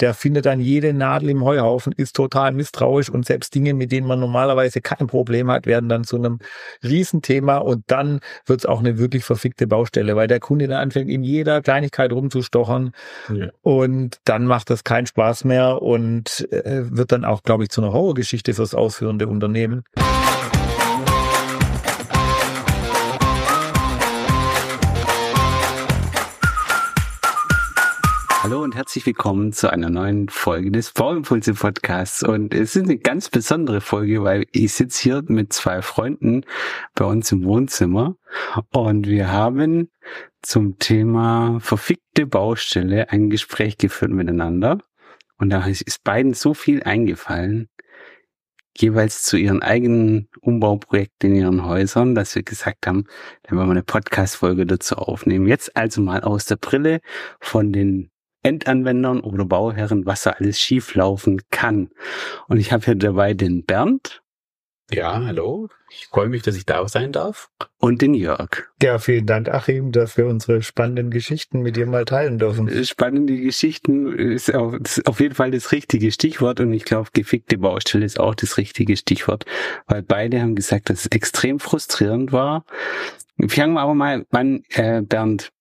der findet dann jede Nadel im Heuhaufen, ist total misstrauisch und selbst Dinge, mit denen man normalerweise kein Problem hat, werden dann zu einem Riesenthema und dann wird es auch eine wirklich verfickte Baustelle, weil der Kunde dann anfängt, in jeder Kleinigkeit rumzustochern ja. und dann macht das keinen Spaß mehr und äh, wird dann auch, glaube ich, zu einer Horrorgeschichte fürs ausführende Unternehmen. Hallo und herzlich willkommen zu einer neuen Folge des Bauimpulse Podcasts. Und es ist eine ganz besondere Folge, weil ich sitze hier mit zwei Freunden bei uns im Wohnzimmer und wir haben zum Thema verfickte Baustelle ein Gespräch geführt miteinander. Und da ist beiden so viel eingefallen, jeweils zu ihren eigenen Umbauprojekten in ihren Häusern, dass wir gesagt haben, dann wollen wir eine Podcast-Folge dazu aufnehmen. Jetzt also mal aus der Brille von den Endanwendern oder Bauherren, was da alles schieflaufen kann. Und ich habe hier dabei den Bernd. Ja, hallo. Ich freue mich, dass ich da sein darf. Und den Jörg. Ja, vielen Dank, Achim, dass wir unsere spannenden Geschichten mit dir mal teilen dürfen. Äh, spannende Geschichten ist auf, ist auf jeden Fall das richtige Stichwort und ich glaube, gefickte Baustelle ist auch das richtige Stichwort, weil beide haben gesagt, dass es extrem frustrierend war. Fangen wir aber mal an, äh, Bernd.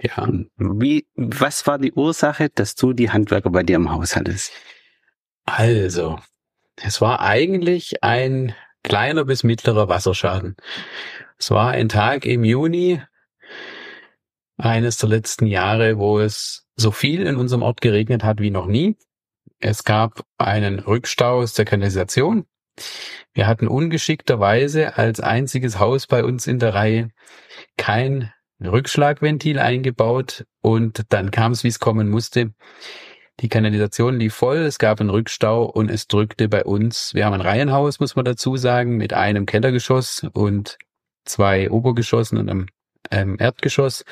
Ja, wie, was war die Ursache, dass du die Handwerker bei dir im Haus hattest? Also, es war eigentlich ein kleiner bis mittlerer Wasserschaden. Es war ein Tag im Juni eines der letzten Jahre, wo es so viel in unserem Ort geregnet hat wie noch nie. Es gab einen Rückstau aus der Kanalisation. Wir hatten ungeschickterweise als einziges Haus bei uns in der Reihe kein Rückschlagventil eingebaut und dann kam es, wie es kommen musste. Die Kanalisation lief voll, es gab einen Rückstau und es drückte bei uns, wir haben ein Reihenhaus, muss man dazu sagen, mit einem Kellergeschoss und zwei Obergeschossen und einem ähm, Erdgeschoss.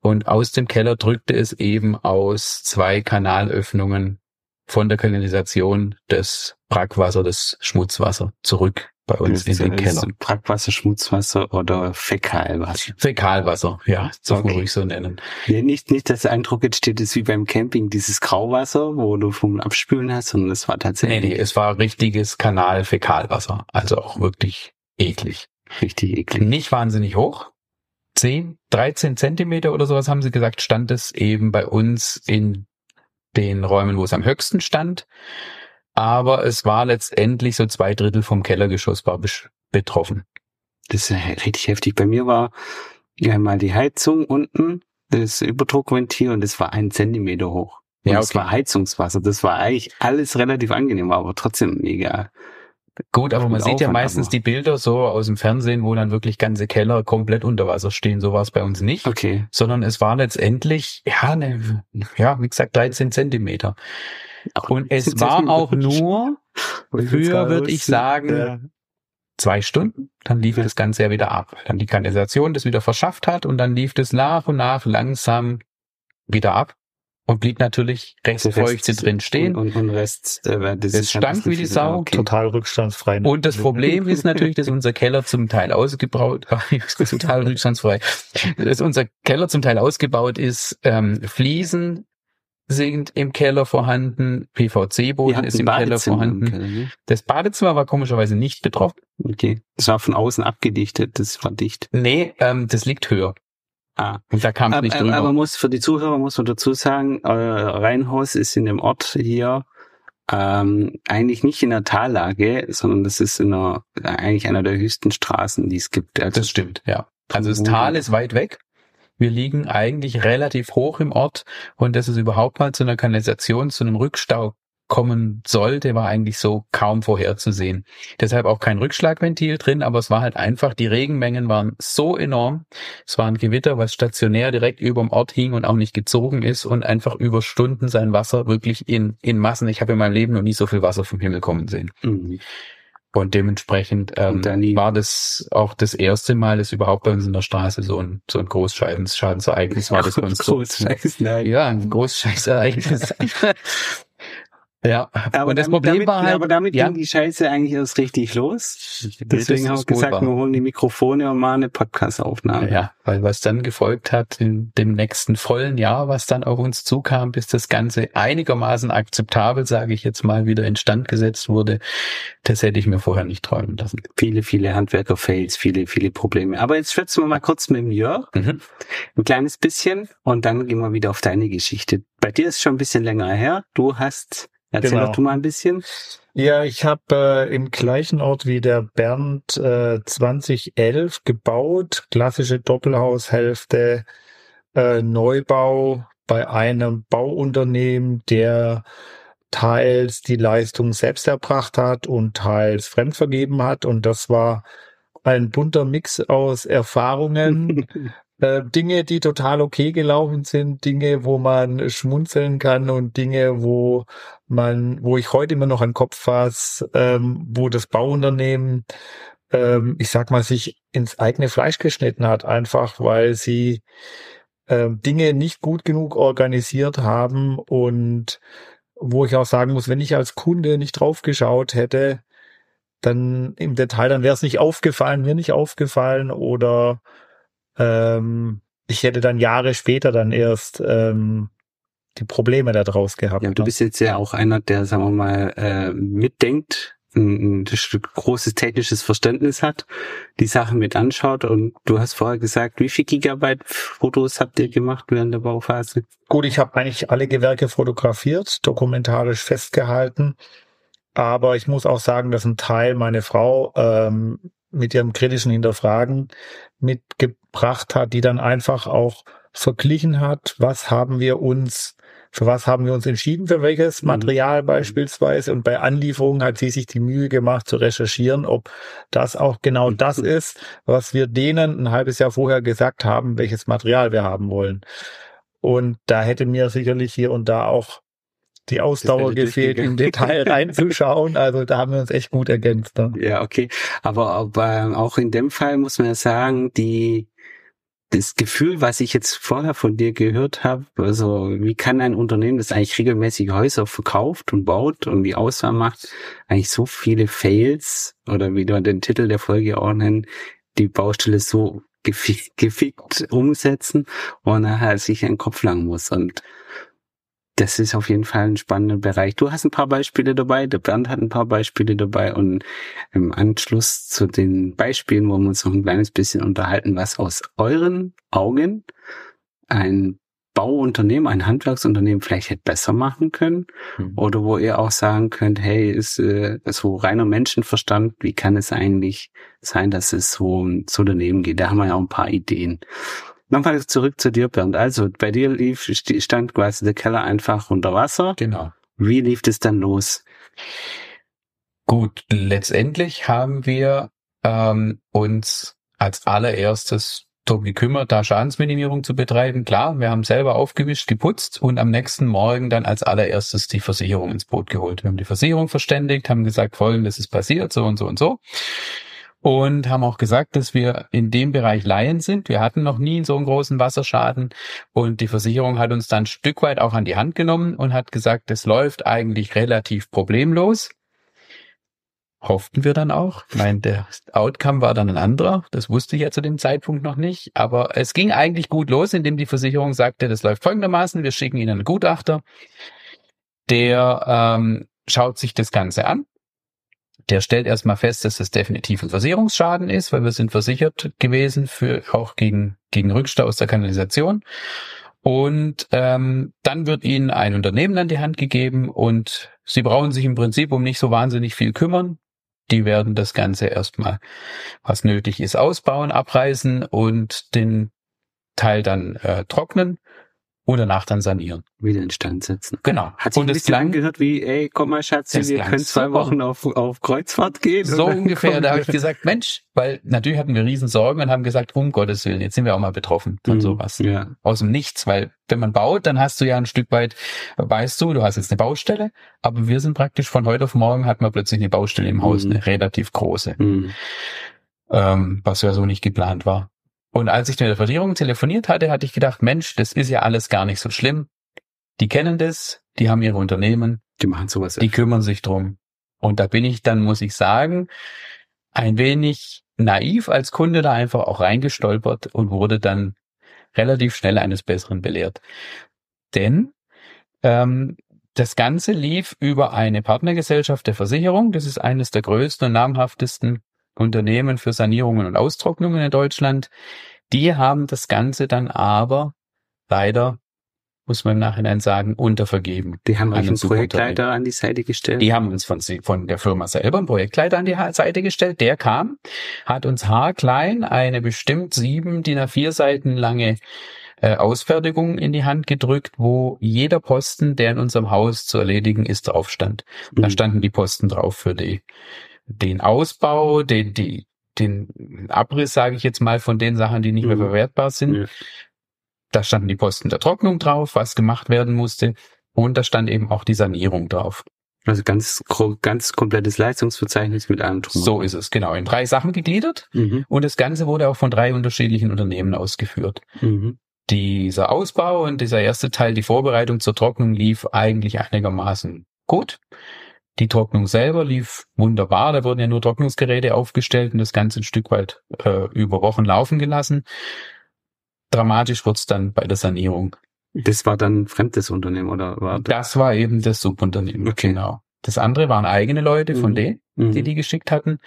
Und aus dem Keller drückte es eben aus zwei Kanalöffnungen von der Kanalisation das Brackwasser, das Schmutzwasser zurück bei uns in den Keller. Brackwasser, Schmutzwasser oder Fäkalwasser? Fäkalwasser, ja, so okay. ruhig so nennen. Ja, nicht, nicht, dass der Eindruck entsteht, ist wie beim Camping dieses Grauwasser, wo du vom Abspülen hast, sondern es war tatsächlich. Nee, nee, es war richtiges Kanal-Fäkalwasser. Also auch wirklich eklig. Richtig eklig. Nicht wahnsinnig hoch. 10, 13 Zentimeter oder sowas haben sie gesagt, stand es eben bei uns in den Räumen, wo es am höchsten stand aber es war letztendlich so zwei Drittel vom Kellergeschoss war betroffen. Das ist richtig heftig. Bei mir war ja mal die Heizung unten, das Überdruckventil und das war ein Zentimeter hoch. Und ja, okay. das war Heizungswasser. Das war eigentlich alles relativ angenehm, aber trotzdem mega. Gut, aber man sieht ja meistens aber. die Bilder so aus dem Fernsehen, wo dann wirklich ganze Keller komplett unter Wasser stehen. So war es bei uns nicht. Okay. Sondern es war letztendlich, ja, ne, ja, wie gesagt, 13 Zentimeter. Und es war auch nur für, würde ich sagen, zwei Stunden. Dann lief das Ganze ja wieder ab. Dann die Kanalisation das wieder verschafft hat und dann lief das nach und nach langsam wieder ab und blieb natürlich Restfeuchte drin stehen. Und, und, und Rest, äh, das es stank wie die Sau. Okay. Total rückstandsfrei. Und das Problem ist natürlich, dass unser Keller zum Teil ausgebaut, total rückstandsfrei, dass unser Keller zum Teil ausgebaut ist, ähm, Fliesen sind im Keller vorhanden, PVC-Boden ist im Keller vorhanden. Im Keller, ne? Das Badezimmer war komischerweise nicht betroffen. Okay. Das war von außen abgedichtet, das war dicht. Nee, ähm, das liegt höher. Ah. Und da kam es nicht drüber. Aber muss für die Zuhörer muss man dazu sagen, euer Reihenhaus ist in dem Ort hier ähm, eigentlich nicht in der Tallage, sondern das ist in einer, eigentlich einer der höchsten Straßen, die es gibt. Also das stimmt, ja. Also das Tal ist weit weg. Wir liegen eigentlich relativ hoch im Ort und dass es überhaupt mal zu einer Kanalisation, zu einem Rückstau kommen sollte, war eigentlich so kaum vorherzusehen. Deshalb auch kein Rückschlagventil drin, aber es war halt einfach, die Regenmengen waren so enorm. Es war ein Gewitter, was stationär direkt über dem Ort hing und auch nicht gezogen ist und einfach über Stunden sein Wasser wirklich in, in Massen. Ich habe in meinem Leben noch nie so viel Wasser vom Himmel kommen sehen. Mhm. Und dementsprechend ähm, und war das auch das erste Mal, dass überhaupt bei uns in der Straße so ein, so ein Großschadensereignis war. Das bei uns Großscheiß, nein. Ja, ein Großscheißereignis. Ja, aber und das damit, Problem war halt, aber damit ja, ging die Scheiße eigentlich erst richtig los. Deswegen haben wir gesagt, gut wir war. holen die Mikrofone und machen eine Podcast-Aufnahme. Ja, weil was dann gefolgt hat in dem nächsten vollen Jahr, was dann auf uns zukam, bis das Ganze einigermaßen akzeptabel, sage ich jetzt mal, wieder instand gesetzt wurde, das hätte ich mir vorher nicht träumen lassen. Viele, viele Handwerker-Fails, viele, viele Probleme. Aber jetzt schwätzen wir mal kurz mit dem Jörg. Mhm. Ein kleines bisschen und dann gehen wir wieder auf deine Geschichte. Bei dir ist schon ein bisschen länger her. Du hast, erzähl Genau. doch du mal ein bisschen. Ja, ich habe äh, im gleichen Ort wie der Bernd äh, 2011 gebaut, klassische Doppelhaushälfte, äh, Neubau bei einem Bauunternehmen, der teils die Leistung selbst erbracht hat und teils fremdvergeben hat. Und das war ein bunter Mix aus Erfahrungen, äh, Dinge, die total okay gelaufen sind, Dinge, wo man schmunzeln kann und Dinge, wo man, wo ich heute immer noch den Kopf fasse, ähm, wo das Bauunternehmen, ähm, ich sag mal, sich ins eigene Fleisch geschnitten hat, einfach weil sie ähm, Dinge nicht gut genug organisiert haben und wo ich auch sagen muss, wenn ich als Kunde nicht drauf geschaut hätte, dann im Detail, dann wäre es nicht aufgefallen, mir nicht aufgefallen oder ähm, ich hätte dann Jahre später dann erst ähm, die Probleme daraus gehabt. Ja, du ne? bist jetzt ja auch einer, der, sagen wir mal, äh, mitdenkt, ein, ein großes technisches Verständnis hat, die Sachen mit anschaut und du hast vorher gesagt, wie viel Gigabyte Fotos habt ihr gemacht während der Bauphase? Gut, ich habe eigentlich alle Gewerke fotografiert, dokumentarisch festgehalten. Aber ich muss auch sagen, dass ein Teil meine Frau ähm, mit ihrem kritischen Hinterfragen mitgebracht hat, die dann einfach auch verglichen hat, was haben wir uns, für was haben wir uns entschieden, für welches Mhm. Material beispielsweise. Und bei Anlieferungen hat sie sich die Mühe gemacht zu recherchieren, ob das auch genau das ist, was wir denen ein halbes Jahr vorher gesagt haben, welches Material wir haben wollen. Und da hätte mir sicherlich hier und da auch die Ausdauer gefehlt, im. Detail reinzuschauen. Also da haben wir uns echt gut ergänzt. Ne? Ja, okay. Aber, aber auch in dem Fall muss man ja sagen, die das Gefühl, was ich jetzt vorher von dir gehört habe, also wie kann ein Unternehmen, das eigentlich regelmäßig Häuser verkauft und baut und die Auswahl macht, eigentlich so viele Fails oder wie du den Titel der Folge auch nennen, die Baustelle so gefickt, gefickt umsetzen und nachher sich einen Kopf lang muss und das ist auf jeden Fall ein spannender Bereich. Du hast ein paar Beispiele dabei, der Bernd hat ein paar Beispiele dabei und im Anschluss zu den Beispielen wollen wir uns noch ein kleines bisschen unterhalten, was aus euren Augen ein Bauunternehmen, ein Handwerksunternehmen vielleicht hätte besser machen können Mhm. oder wo ihr auch sagen könnt, hey, ist äh, so reiner Menschenverstand, wie kann es eigentlich sein, dass es so, so daneben geht? Da haben wir ja auch ein paar Ideen. Nochmal zurück zu dir, Bernd. Also bei dir lief, st- stand quasi der Keller einfach unter Wasser. Genau. Wie lief es dann los? Gut, letztendlich haben wir ähm, uns als allererstes darum gekümmert, da Schadensminimierung zu betreiben. Klar, wir haben selber aufgewischt, geputzt und am nächsten Morgen dann als allererstes die Versicherung ins Boot geholt. Wir haben die Versicherung verständigt, haben gesagt, folgendes ist passiert, so und so und so. Und haben auch gesagt, dass wir in dem Bereich Laien sind. Wir hatten noch nie so einen großen Wasserschaden. Und die Versicherung hat uns dann ein Stück weit auch an die Hand genommen und hat gesagt, es läuft eigentlich relativ problemlos. Hofften wir dann auch. Nein, der Outcome war dann ein anderer. Das wusste ich ja zu dem Zeitpunkt noch nicht. Aber es ging eigentlich gut los, indem die Versicherung sagte, das läuft folgendermaßen. Wir schicken Ihnen einen Gutachter, der ähm, schaut sich das Ganze an. Der stellt erstmal fest, dass das definitiv ein Versicherungsschaden ist, weil wir sind versichert gewesen für auch gegen, gegen Rückstau aus der Kanalisation. Und ähm, dann wird Ihnen ein Unternehmen an die Hand gegeben und Sie brauchen sich im Prinzip um nicht so wahnsinnig viel kümmern. Die werden das Ganze erstmal, was nötig ist, ausbauen, abreißen und den Teil dann äh, trocknen und danach dann sanieren. Wieder instand setzen. Genau. Hat sich und ein bisschen klang angehört wie, ey, komm mal Schatzi, Das wir können zwei. Wochen auf, auf Kreuzfahrt gehen. so ungefähr. Da habe ich gesagt, Mensch, weil natürlich hatten wir riesen Sorgen und haben gesagt, um Gottes Willen, jetzt sind wir auch mal betroffen von Mhm, sowas. Ja. Aus dem Nichts, weil wenn man baut, dann hast du ja ein Stück weit, weißt du, du hast jetzt eine Baustelle, aber wir sind praktisch von heute auf morgen hatten wir plötzlich eine Baustelle im Haus, Mhm. eine relativ große. Mhm. ähm, was ja so nicht geplant war. Und als ich mit der Versicherung telefoniert hatte, hatte ich gedacht, Mensch, das ist ja alles gar nicht so schlimm. Die kennen das, die haben ihre Unternehmen, Die machen sowas. Die kümmern sich drum. Und da bin ich dann, muss ich sagen, ein wenig naiv als Kunde da einfach auch reingestolpert und wurde dann relativ schnell eines Besseren belehrt. Denn ähm, das Ganze lief über eine Partnergesellschaft der Versicherung. Das ist eines der größten und namhaftesten Unternehmen für Sanierungen und Austrocknungen in Deutschland. Die haben das Ganze dann aber leider muss man im Nachhinein sagen, untervergeben. Die haben euch einen Projektleiter an die Seite gestellt? Die haben uns von, von der Firma selber einen Projektleiter an die Seite gestellt. Der kam, hat uns haarklein eine bestimmt sieben DIN A4 Seiten lange äh, Ausfertigung in die Hand gedrückt, wo jeder Posten, der in unserem Haus zu erledigen ist, drauf stand. Mhm. Da standen die Posten drauf für die, den Ausbau, den, die, den Abriss, sage ich jetzt mal, von den Sachen, die nicht mhm. mehr verwertbar sind. Ja. Da standen die Posten der Trocknung drauf, was gemacht werden musste. Und da stand eben auch die Sanierung drauf. Also ganz, ganz komplettes Leistungsverzeichnis mit allem drum. So ist es, genau. In drei Sachen gegliedert. Mhm. Und das Ganze wurde auch von drei unterschiedlichen Unternehmen ausgeführt. Mhm. Dieser Ausbau und dieser erste Teil, die Vorbereitung zur Trocknung, lief eigentlich einigermaßen gut. Die Trocknung selber lief wunderbar. Da wurden ja nur Trocknungsgeräte aufgestellt und das Ganze ein Stück weit äh, über Wochen laufen gelassen. Dramatisch wird's dann bei der Sanierung. Das war dann ein fremdes Unternehmen oder war das? Das war eben das Subunternehmen, okay. genau. Das andere waren eigene Leute von mhm. denen, die mhm. die geschickt hatten.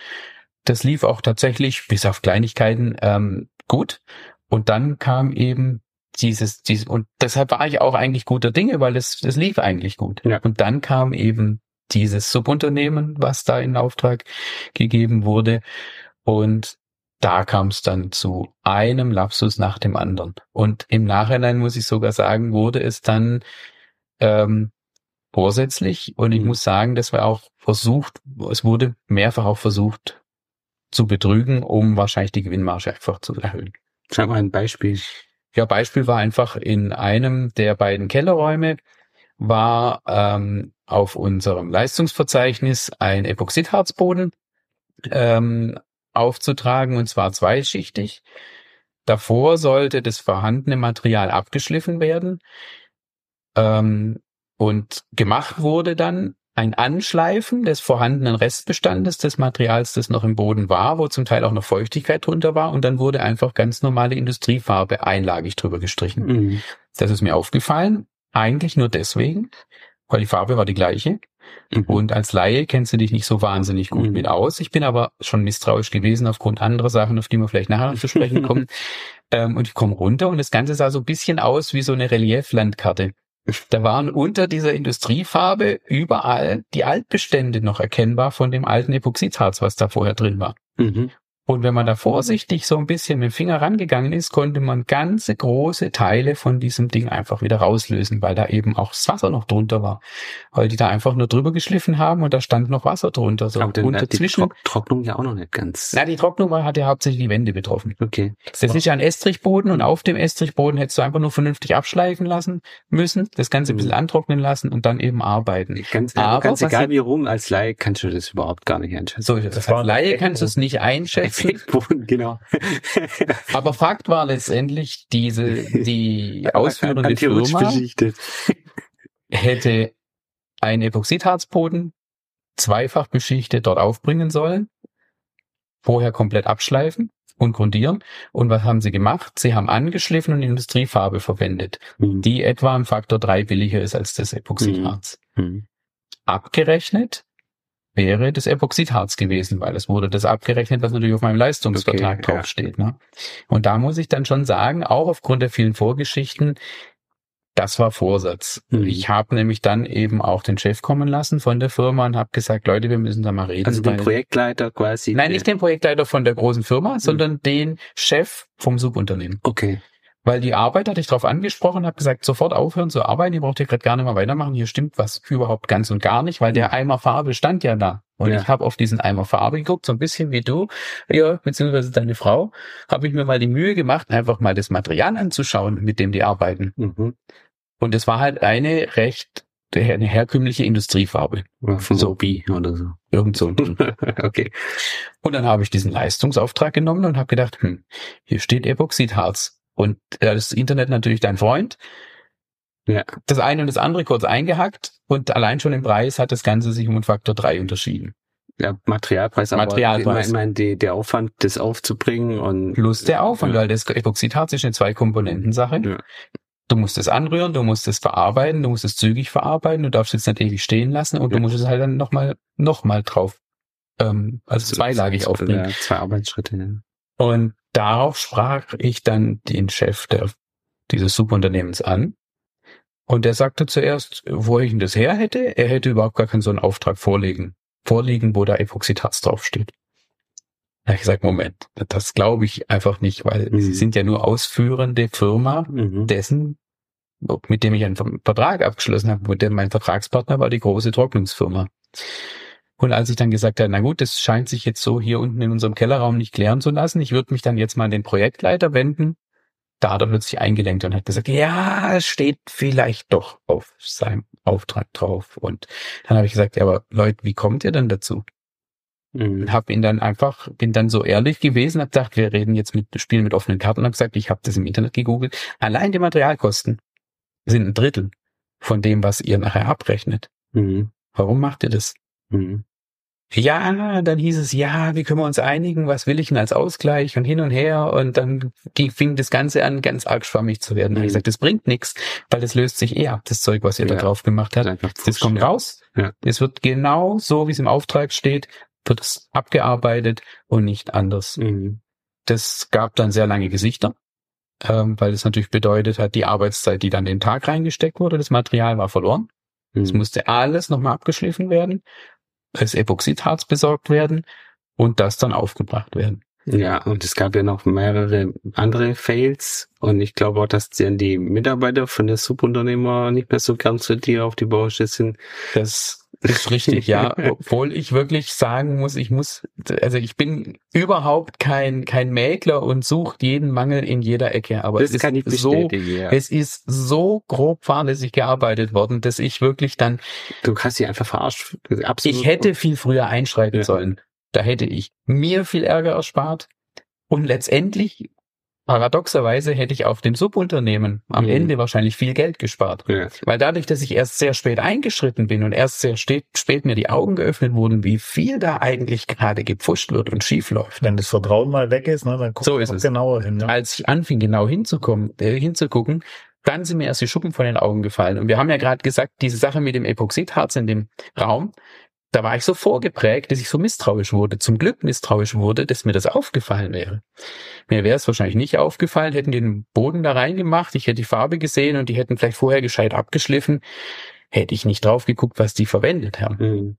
Das lief auch tatsächlich bis auf Kleinigkeiten ähm, gut. Und dann kam eben dieses, dieses, und deshalb war ich auch eigentlich guter Dinge, weil es, das lief eigentlich gut. Ja. Und dann kam eben dieses Subunternehmen, was da in Auftrag gegeben wurde. Und da kam es dann zu einem Lapsus nach dem anderen. Und im Nachhinein muss ich sogar sagen, wurde es dann ähm, vorsätzlich. Und ich mhm. muss sagen, das war auch versucht, es wurde mehrfach auch versucht zu betrügen, um wahrscheinlich die Gewinnmarge einfach zu erhöhen. Sag mal ein Beispiel. Ja, Beispiel war einfach in einem der beiden Kellerräume war ähm, auf unserem Leistungsverzeichnis ein Epoxidharzboden ähm, aufzutragen und zwar zweischichtig. Davor sollte das vorhandene Material abgeschliffen werden ähm, und gemacht wurde dann ein Anschleifen des vorhandenen Restbestandes des Materials, das noch im Boden war, wo zum Teil auch noch Feuchtigkeit drunter war und dann wurde einfach ganz normale Industriefarbe einlagig drüber gestrichen. Mhm. Das ist mir aufgefallen, eigentlich nur deswegen, weil die Farbe war die gleiche. Mhm. Und als Laie kennst du dich nicht so wahnsinnig gut mhm. mit aus. Ich bin aber schon misstrauisch gewesen aufgrund anderer Sachen, auf die wir vielleicht nachher noch zu sprechen kommen. ähm, und ich komme runter und das Ganze sah so ein bisschen aus wie so eine Relieflandkarte. Da waren unter dieser Industriefarbe überall die Altbestände noch erkennbar von dem alten Epoxidharz, was da vorher drin war. Mhm. Und wenn man da vorsichtig so ein bisschen mit dem Finger rangegangen ist, konnte man ganze große Teile von diesem Ding einfach wieder rauslösen, weil da eben auch das Wasser noch drunter war. Weil die da einfach nur drüber geschliffen haben und da stand noch Wasser drunter. So Aber dann hat die Trock Trocknung ja auch noch nicht ganz. Na, die Trocknung war, hat ja hauptsächlich die Wände betroffen. Okay. Das ist ja ein Estrichboden und auf dem Estrichboden hättest du einfach nur vernünftig abschleifen lassen müssen, das Ganze ein bisschen mhm. antrocknen lassen und dann eben arbeiten. Ganz, Aber ganz egal wie rum, als Laie kannst du das überhaupt gar nicht einschätzen. So, das als Laie kannst du es nicht einschätzen. Effektboden, genau. Aber Fakt war letztendlich, diese, die ausführende Firma hätte einen Epoxidharzboden zweifach beschichtet dort aufbringen sollen, vorher komplett abschleifen und grundieren. Und was haben sie gemacht? Sie haben angeschliffen und Industriefarbe verwendet, mhm. die etwa im Faktor drei billiger ist als das Epoxidharz. Mhm. mhm. Abgerechnet wäre das Epoxidharz gewesen, weil es wurde das abgerechnet, was natürlich auf meinem Leistungsvertrag okay, draufsteht. Ja. Ne? Und da muss ich dann schon sagen, auch aufgrund der vielen Vorgeschichten, das war Vorsatz. Mhm. Ich habe nämlich dann eben auch den Chef kommen lassen von der Firma und habe gesagt, Leute, wir müssen da mal reden. Also den Projektleiter quasi? Nein, nicht den Projektleiter von der großen Firma, mhm. sondern den Chef vom Subunternehmen. Okay. Weil die Arbeit hatte ich darauf angesprochen, habe gesagt, sofort aufhören zu arbeiten, ihr braucht hier gerade gar nicht mehr weitermachen, hier stimmt was überhaupt ganz und gar nicht, weil der Eimer Farbe stand ja da. Und ja. ich habe auf diesen Eimer Farbe geguckt, so ein bisschen wie du, ja, beziehungsweise deine Frau, habe ich mir mal die Mühe gemacht, einfach mal das Material anzuschauen, mit dem die arbeiten. Mhm. Und es war halt eine recht eine herkömmliche Industriefarbe. Ja, von so B oder so. Irgend so. okay. Und dann habe ich diesen Leistungsauftrag genommen und habe gedacht, hm, hier steht Epoxidharz. Und ist das Internet natürlich dein Freund. Ja. Das eine und das andere kurz eingehackt und allein schon im Preis hat das Ganze sich um einen Faktor drei unterschieden. Ja, Materialpreis, aber Materialpreis. ich meine, die, der Aufwand, das aufzubringen und Plus der Aufwand, Ja. weil das Epoxidharz ist eine Zwei-Komponenten-Sache. Ja. Du musst es anrühren, du musst es verarbeiten, du musst es zügig verarbeiten, du darfst es nicht ewig stehen lassen und Ja. du musst es halt dann nochmal noch mal drauf, ähm, also zweilagig aufbringen. Ja, zwei Arbeitsschritte. Ja. Und darauf sprach ich dann den Chef der, dieses Subunternehmens an. Und der sagte zuerst, wo ich denn das her hätte, er hätte überhaupt gar keinen so einen Auftrag vorlegen, vorliegen, wo da Epoxidharz draufsteht. Da hab ich gesagt, Moment, das glaube ich einfach nicht, weil Mhm. sie sind ja nur ausführende Firma Mhm. dessen, mit dem ich einen Vertrag abgeschlossen habe, mit dem mein Vertragspartner war die große Trocknungsfirma. Und als ich dann gesagt habe, na gut, das scheint sich jetzt so hier unten in unserem Kellerraum nicht klären zu lassen, ich würde mich dann jetzt mal an den Projektleiter wenden, da hat er plötzlich eingelenkt und hat gesagt, ja, es steht vielleicht doch auf seinem Auftrag drauf. Und dann habe ich gesagt, ja, aber Leute, wie kommt ihr denn dazu? Mhm. Habe ihn dann einfach, bin dann so ehrlich gewesen, habe gesagt, wir reden jetzt mit, spielen mit offenen Karten, habe gesagt, ich habe das im Internet gegoogelt. Allein die Materialkosten sind ein Drittel von dem, was ihr nachher abrechnet. Mhm. Warum macht ihr das? Mhm. Ja, dann hieß es, ja, wie können wir uns einigen, was will ich denn als Ausgleich und hin und her und dann ging, fing das Ganze an, ganz arg schwammig zu werden. Da habe ich Mhm. gesagt, das bringt nichts, weil das löst sich eh ab, das Zeug, was ihr da Ja. drauf gemacht Das habt. Das Pfusch, kommt ja. raus. Ja. Es wird genau so, wie es im Auftrag steht, wird es abgearbeitet und nicht anders. Mhm. Das gab dann sehr lange Gesichter, ähm, weil das natürlich bedeutet hat, die Arbeitszeit, die dann den Tag reingesteckt wurde, das Material war verloren. Es Mhm. musste alles nochmal abgeschliffen werden, das Epoxidharz besorgt werden und das dann aufgebracht werden. Ja, und es gab ja noch mehrere andere Fails und ich glaube auch, dass dann die Mitarbeiter von der Subunternehmer nicht mehr so gern zu dir auf die Baustelle sind. Das ist richtig, ja. Obwohl ich wirklich sagen muss, ich muss, also ich bin überhaupt kein, kein Mäkler und suche jeden Mangel in jeder Ecke, aber Das es ist so, ja. es ist so grob fahrlässig gearbeitet worden, dass ich wirklich dann, Du hast sie einfach verarscht. Absolut. ich hätte viel früher einschreiten Ja. sollen. Da hätte ich mir viel Ärger erspart und letztendlich, paradoxerweise, hätte ich auf dem Subunternehmen am Mhm. Ende wahrscheinlich viel Geld gespart. Ja. Weil dadurch, dass ich erst sehr spät eingeschritten bin und erst sehr spät, spät mir die Augen geöffnet wurden, wie viel da eigentlich gerade gepfuscht wird und schief läuft. Wenn das Vertrauen mal weg ist, ne, dann guckt So man genauer hin. Ne? Als ich anfing, genau hinzukommen, äh, hinzugucken, dann sind mir erst die Schuppen von den Augen gefallen. Und wir haben ja gerade gesagt, diese Sache mit dem Epoxidharz in dem Raum, da war ich so vorgeprägt, dass ich so misstrauisch wurde, zum Glück misstrauisch wurde, dass mir das aufgefallen wäre. Mir wäre es wahrscheinlich nicht aufgefallen, hätten den Boden da reingemacht, ich hätte die Farbe gesehen und die hätten vielleicht vorher gescheit abgeschliffen, hätte ich nicht drauf geguckt, was die verwendet haben. Mhm.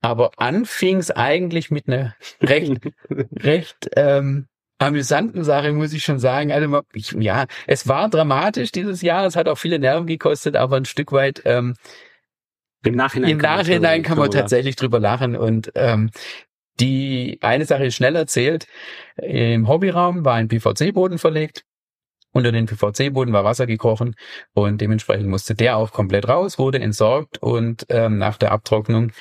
Aber anfing's eigentlich mit einer recht recht ähm, amüsanten Sache, muss ich schon sagen. Also ich, ja, es war dramatisch dieses Jahr, es hat auch viele Nerven gekostet, aber ein Stück weit ähm, Im Nachhinein, im Nachhinein kann man drüber- tatsächlich drüber lachen. Und ähm, die eine Sache ist schnell erzählt. Im Hobbyraum war ein PVC-Boden verlegt. Unter den PVC-Boden war Wasser gekrochen und dementsprechend musste der auch komplett raus, wurde entsorgt und ähm, nach der Abtrocknung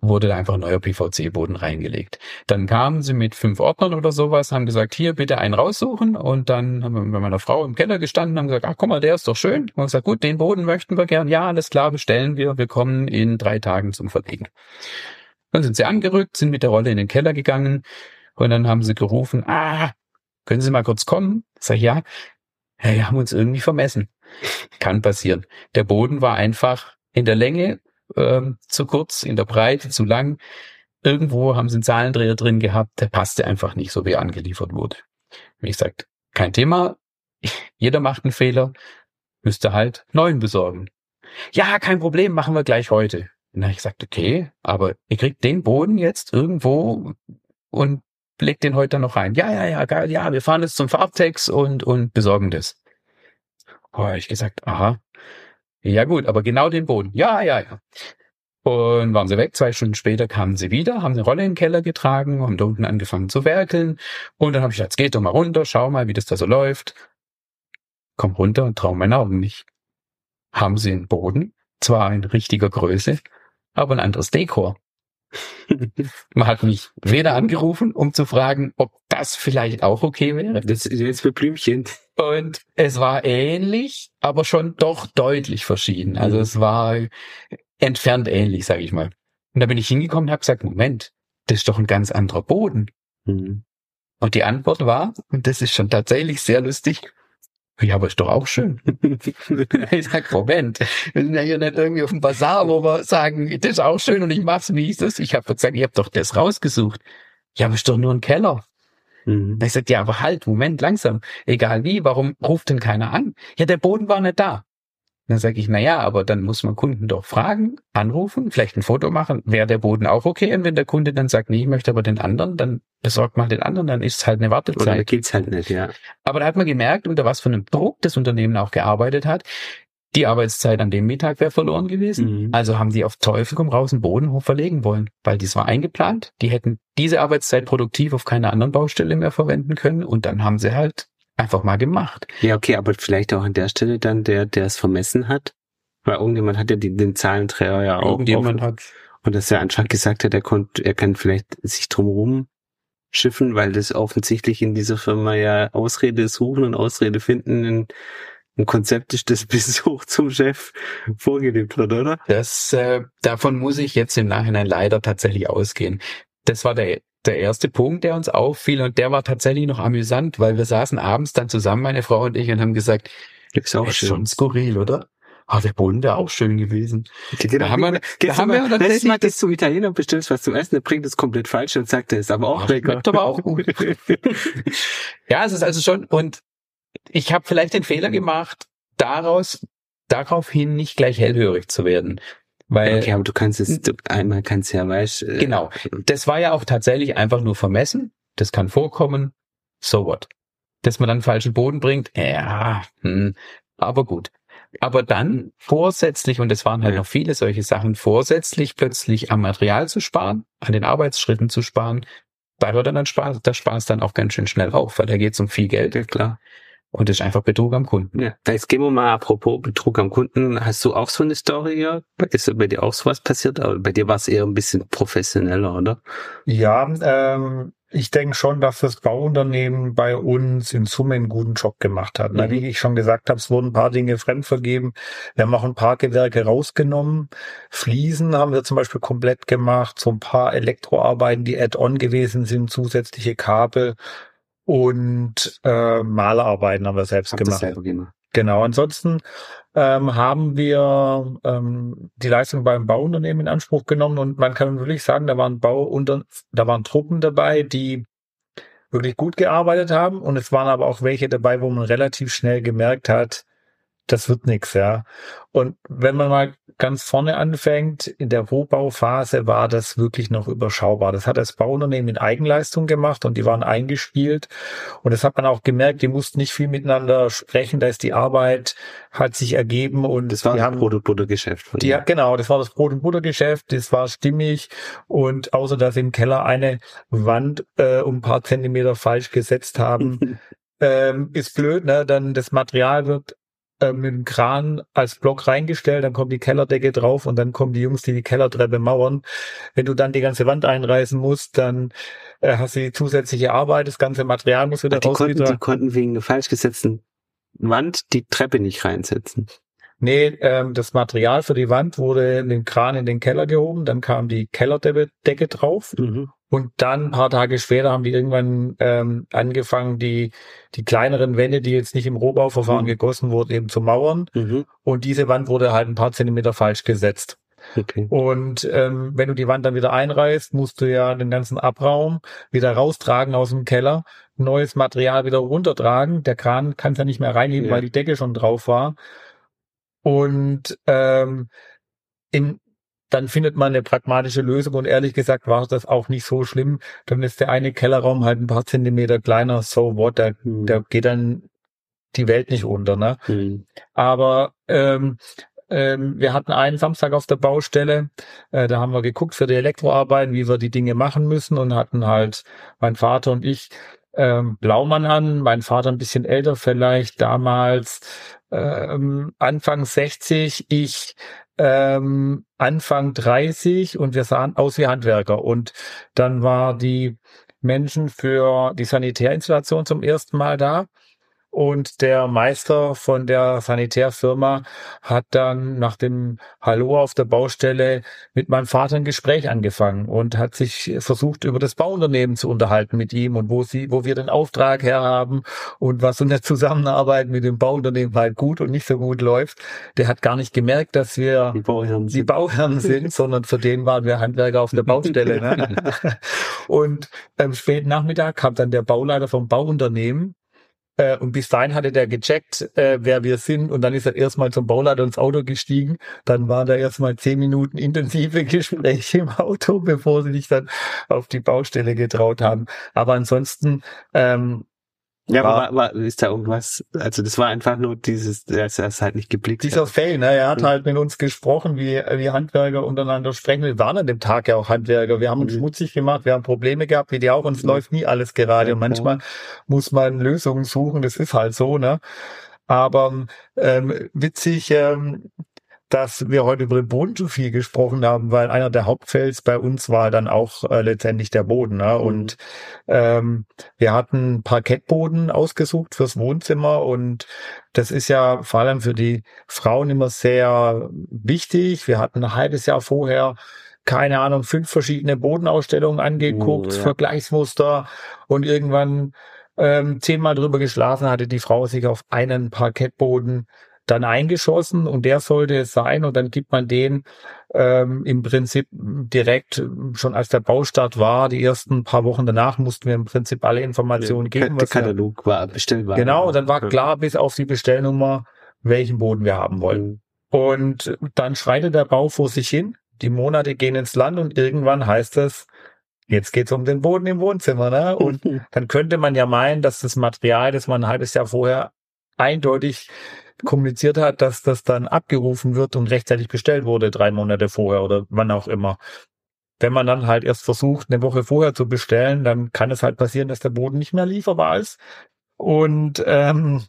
wurde da einfach ein neuer PVC-Boden reingelegt. Dann kamen sie mit fünf Ordnern oder sowas, haben gesagt, hier bitte einen raussuchen und dann haben wir mit meiner Frau im Keller gestanden, haben gesagt, ach guck mal, der ist doch schön. Und gesagt, gut, den Boden möchten wir gern. Ja, alles klar, bestellen wir. Wir kommen in drei Tagen zum Verlegen. Dann sind sie angerückt, sind mit der Rolle in den Keller gegangen und dann haben sie gerufen, ah, können Sie mal kurz kommen? Sag ich, ja. Ja, wir haben uns irgendwie vermessen. Kann passieren. Der Boden war einfach in der Länge ähm, zu kurz, in der Breite zu lang. Irgendwo haben sie einen Zahlendreher drin gehabt, der passte einfach nicht, so wie er angeliefert wurde. Wie gesagt, kein Thema. Jeder macht einen Fehler, müsste halt neuen besorgen. Ja, kein Problem, machen wir gleich heute. Habe ich gesagt, okay, aber ihr kriegt den Boden jetzt irgendwo und legt den heute noch rein. Ja, ja, ja, geil, ja, wir fahren jetzt zum Farbtex und, und besorgen das. Oh, ich gesagt, aha. Ja gut, aber genau den Boden. Ja, ja, ja. Und waren sie weg. Zwei Stunden später kamen sie wieder, haben eine Rolle in den Keller getragen, haben da unten angefangen zu werkeln. Und dann habe ich gesagt, geht doch mal runter, schau mal, wie das da so läuft. Komm runter und trau meinen Augen nicht. Haben sie einen Boden, zwar in richtiger Größe, aber ein anderes Dekor. Man hat mich weder angerufen, um zu fragen, ob das vielleicht auch okay wäre. Das ist jetzt für Blümchen. Und es war ähnlich, aber schon doch deutlich verschieden. Also Mhm. es war entfernt ähnlich, sage ich mal. Und da bin ich hingekommen und habe gesagt, Moment, das ist doch ein ganz anderer Boden. Mhm. Und die Antwort war, und das ist schon tatsächlich sehr lustig, ja, aber ist doch auch schön. Ich sag, Moment, wir sind ja hier nicht irgendwie auf dem Bazar, wo wir sagen, das ist auch schön und ich mach's, wie ich das. Ich habe gesagt, ich habe doch das rausgesucht. Ja, aber ist doch nur ein Keller. Mhm. Ich gesagt, ja, aber halt, Moment, langsam. Egal wie, warum ruft denn keiner an? Ja, der Boden war nicht da. Dann sage ich, na ja, aber dann muss man Kunden doch fragen, anrufen, vielleicht ein Foto machen, wäre der Boden auch okay? Und wenn der Kunde dann sagt, nee, ich möchte aber den anderen, dann besorgt mal den anderen, dann ist es halt eine Oder Wartezeit. geht's halt nicht, ja. Aber da hat man gemerkt, unter was für einem Druck das Unternehmen auch gearbeitet hat. Die Arbeitszeit an dem Mittag wäre verloren gewesen. Mhm. Also haben die auf Teufel komm raus einen Boden hoch verlegen wollen, weil dies war eingeplant. Die hätten diese Arbeitszeit produktiv auf keiner anderen Baustelle mehr verwenden können und dann haben sie halt einfach mal gemacht. Ja, okay, aber vielleicht auch an der Stelle dann der, der es vermessen hat. Weil irgendjemand hat ja die, den Zahlenträger ja auch. Irgendjemand auf, hat und dass er anscheinend gesagt hat, er konnte, er kann vielleicht sich drumherum schiffen, weil das offensichtlich in dieser Firma ja Ausrede suchen und Ausrede finden ein, Konzept ist, das bis hoch zum Chef vorgelebt wird, oder? Das, äh, davon muss ich jetzt im Nachhinein leider tatsächlich ausgehen. Das war der, der erste Punkt, der uns auffiel und der war tatsächlich noch amüsant, weil wir saßen abends dann zusammen, meine Frau und ich, und haben gesagt, Ist auch ist schön. schon skurril, oder? Ah, der Boden wäre auch schön gewesen. Genau. Da haben wir- da haben mal, wir dann letztes Mal du zum Italiener und bestellst was zum Essen, der bringt es komplett falsch und sagt, der ist aber auch Ach, lecker. aber auch gut. Ja, es ist also schon, und ich habe vielleicht den Fehler gemacht, daraus, daraufhin nicht gleich hellhörig zu werden. Weil Okay, aber du kannst es, du, einmal kannst ja, weißt, äh, Genau. das war ja auch tatsächlich einfach nur vermessen. Das kann vorkommen. So what? Dass man dann falschen Boden bringt, ja, hm, aber gut. Aber dann vorsätzlich, und es waren halt Ja. noch viele solche Sachen, vorsätzlich plötzlich am Material zu sparen, an den Arbeitsschritten zu sparen, da hört dann der Spaß, der Spaß dann auch ganz schön schnell auf, weil da geht es um viel Geld Ja, klar. Und das ist einfach Betrug am Kunden. Ja, jetzt gehen wir mal apropos Betrug am Kunden. Hast du auch so eine Story hier? Ist bei dir auch sowas passiert? Aber bei dir war es eher ein bisschen professioneller, oder? Ja, ähm, ich denke schon, dass das Bauunternehmen bei uns in Summe einen guten Job gemacht hat. Na, Mhm. Wie ich schon gesagt habe, es wurden ein paar Dinge fremdvergeben. Wir haben auch ein paar Gewerke rausgenommen. Fliesen haben wir zum Beispiel komplett gemacht. So ein paar Elektroarbeiten, die add-on gewesen sind, zusätzliche Kabel und äh, Malerarbeiten haben wir selbst Hab gemacht. selber gemacht. Genau, ansonsten ähm, haben wir ähm, die Leistung beim Bauunternehmen in Anspruch genommen und man kann wirklich sagen, da waren Bauunter da waren Truppen dabei, die wirklich gut gearbeitet haben und es waren aber auch welche dabei, wo man relativ schnell gemerkt hat, das wird nichts, ja. Und wenn man mal ganz vorne anfängt, in der Rohbauphase war das wirklich noch überschaubar. Das hat das Bauunternehmen in Eigenleistung gemacht und die waren eingespielt. Und das hat man auch gemerkt, die mussten nicht viel miteinander sprechen, da ist die Arbeit, hat sich ergeben und Das war das haben Brot- und Buttergeschäft die, dir. genau, das war das Brot- und Buttergeschäft, das war stimmig und außer dass sie im Keller eine Wand äh, um ein paar Zentimeter falsch gesetzt haben, ähm, ist blöd, ne? Dann das Material wird äh, mit dem Kran als Block reingestellt, dann kommt die Kellerdecke drauf und dann kommen die Jungs, die die Kellertreppe mauern. Wenn du dann die ganze Wand einreißen musst, dann äh, hast du die zusätzliche Arbeit, das ganze Material muss wieder Ach, die, konnten, rausgetragen. die konnten wegen einer falsch gesetzten Wand die Treppe nicht reinsetzen. Nee, ähm, das Material für die Wand wurde in den Kran in den Keller gehoben, dann kam die Kellerdecke Decke drauf Mhm. Und dann ein paar Tage später haben die irgendwann ähm, angefangen, die, die kleineren Wände, die jetzt nicht im Rohbauverfahren Mhm. gegossen wurden, eben zu mauern Mhm. und diese Wand wurde halt ein paar Zentimeter falsch gesetzt. Okay. Und ähm, wenn du die Wand dann wieder einreißt, musst du ja den ganzen Abraum wieder raustragen aus dem Keller, neues Material wieder runtertragen. Der Kran kann es ja nicht mehr reinheben, Ja. weil die Decke schon drauf war. Und ähm, in, dann findet man eine pragmatische Lösung und ehrlich gesagt war das auch nicht so schlimm. Dann ist der eine Kellerraum halt ein paar Zentimeter kleiner, so what, da, Mhm. da geht dann die Welt nicht unter, ne? Mhm. Aber ähm, ähm, wir hatten einen Samstag auf der Baustelle, äh, da haben wir geguckt für die Elektroarbeiten, wie wir die Dinge machen müssen und hatten halt mein Vater und ich ähm, Blaumann an, mein Vater ein bisschen älter vielleicht, damals ähm, Anfang 60, ich ähm, Anfang 30 und wir sahen aus wie Handwerker. Und dann war die Menschen für die Sanitärinstallation zum ersten Mal da. Und der Meister von der Sanitärfirma hat dann nach dem Hallo auf der Baustelle mit meinem Vater ein Gespräch angefangen und hat sich versucht, über das Bauunternehmen zu unterhalten mit ihm und wo sie, wo wir den Auftrag herhaben und was in der Zusammenarbeit mit dem Bauunternehmen halt gut und nicht so gut läuft. Der hat gar nicht gemerkt, dass wir Die Bauherren die Bauherren sind, sondern für den waren wir Handwerker auf der Baustelle. Ne? Und am späten Nachmittag kam dann der Bauleiter vom Bauunternehmen äh, und bis dahin hatte der gecheckt, äh, wer wir sind. Und dann ist er erstmal zum Bauleiter ins Auto gestiegen. Dann waren da erstmal zehn Minuten intensive Gespräche im Auto, bevor sie sich dann auf die Baustelle getraut haben. Aber ansonsten ähm, Ja, War- aber war, ist da irgendwas, also das war einfach nur dieses, dass er es halt nicht geblickt dieser hat. Fail, ne, er hat Mhm. halt mit uns gesprochen, wie, wie Handwerker untereinander sprechen. Wir waren an dem Tag ja auch Handwerker. Wir haben uns Mhm. schmutzig gemacht, wir haben Probleme gehabt, wie die auch. Uns Mhm. läuft nie alles gerade. Und manchmal muss man Lösungen suchen. Das ist halt so, ne. Aber ähm, witzig, ähm, dass wir heute über den Boden so viel gesprochen haben, weil einer der Hauptfels bei uns war dann auch äh, letztendlich der Boden. Ne? Und ähm, wir hatten Parkettboden ausgesucht fürs Wohnzimmer und das ist ja vor allem für die Frauen immer sehr wichtig. Wir hatten ein halbes Jahr vorher keine Ahnung, fünf verschiedene Bodenausstellungen angeguckt, Oh, ja. Vergleichsmuster und irgendwann ähm, zehnmal drüber geschlafen hatte die Frau sich auf einen Parkettboden dann eingeschossen und der sollte es sein und dann gibt man den ähm, im Prinzip direkt schon als der Baustart war, die ersten paar Wochen danach mussten wir im Prinzip alle Informationen der, geben. der Katalog war bestellbar. Genau, und dann war Ja. klar bis auf die Bestellnummer, welchen Boden wir haben wollen. Und dann schreitet der Bau vor sich hin, die Monate gehen ins Land und irgendwann heißt es, jetzt geht's um den Boden im Wohnzimmer. Ne? Und dann könnte man ja meinen, dass das Material, das man ein halbes Jahr vorher eindeutig kommuniziert hat, dass das dann abgerufen wird und rechtzeitig bestellt wurde, drei Monate vorher oder wann auch immer. Wenn man dann halt erst versucht, eine Woche vorher zu bestellen, dann kann es halt passieren, dass der Boden nicht mehr lieferbar ist. Und ähm,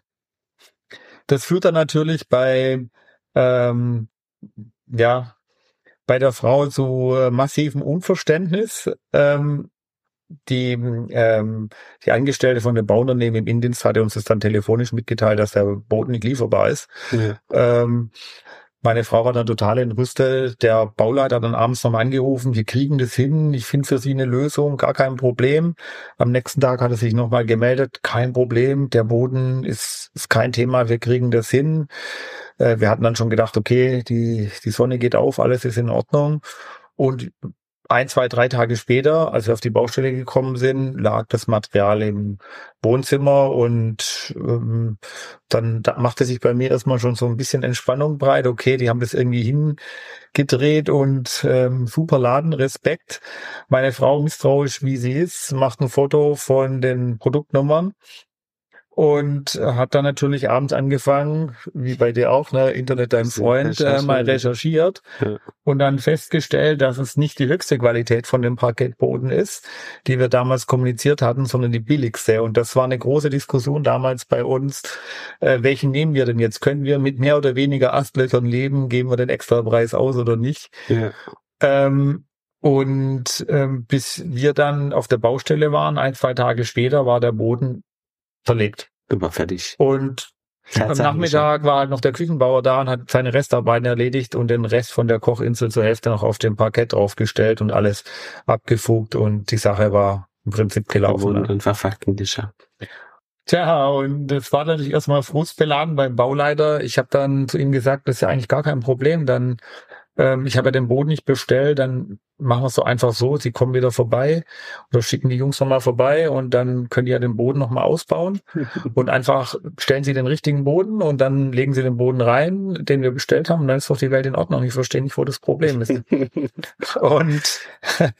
das führt dann natürlich bei ähm, ja bei der Frau zu äh, massivem Unverständnis. Ähm, die, ähm, die Angestellte von dem Bauunternehmen im Indienst hatte uns das dann telefonisch mitgeteilt, dass der Boden nicht lieferbar ist. Ja. Ähm, meine Frau war dann total entrüstet. Der Bauleiter hat dann abends nochmal angerufen, wir kriegen das hin, ich finde für Sie eine Lösung, gar kein Problem. Am nächsten Tag hat er sich nochmal gemeldet, kein Problem, der Boden ist, ist kein Thema, wir kriegen das hin. Äh, wir hatten dann schon gedacht, okay, die, die Sonne geht auf, alles ist in Ordnung. Und ein, zwei, drei Tage später, als wir auf die Baustelle gekommen sind, lag das Material im Wohnzimmer und ähm, dann da machte sich bei mir erstmal schon so ein bisschen Entspannung breit. Okay, die haben das irgendwie hingedreht und ähm, super Laden, Respekt. Meine Frau, misstrauisch wie sie ist, macht ein Foto von den Produktnummern und hat dann natürlich abends angefangen, wie bei dir auch, ne, Internet dein Freund, äh, mal recherchiert Ja. und dann festgestellt, dass es nicht die höchste Qualität von dem Parkettboden ist, die wir damals kommuniziert hatten, sondern die billigste. Und das war eine große Diskussion damals bei uns. Äh, welchen nehmen wir denn jetzt? Können wir mit mehr oder weniger Astlöchern leben? Geben wir den Extrapreis aus oder nicht? Ja. Ähm, und ähm, bis wir dann auf der Baustelle waren, ein, zwei Tage später, war der Boden verlegt. War fertig. Und am Nachmittag war halt noch der Küchenbauer da und hat seine Restarbeiten erledigt und den Rest von der Kochinsel zur Hälfte noch auf dem Parkett draufgestellt und alles abgefugt und die Sache war im Prinzip gelaufen. Ne? dann Verfaktentischer. Tja, und das war natürlich erstmal frustbeladen beim Bauleiter. Ich habe dann zu ihm gesagt, das ist ja eigentlich gar kein Problem. Dann, ähm, ich habe ja den Boden nicht bestellt, dann machen wir es so einfach so, sie kommen wieder vorbei oder schicken die Jungs nochmal vorbei und dann können die ja den Boden nochmal ausbauen und einfach stellen sie den richtigen Boden und dann legen sie den Boden rein, den wir bestellt haben und dann ist doch die Welt in Ordnung. Ich verstehe nicht, wo das Problem ist. Und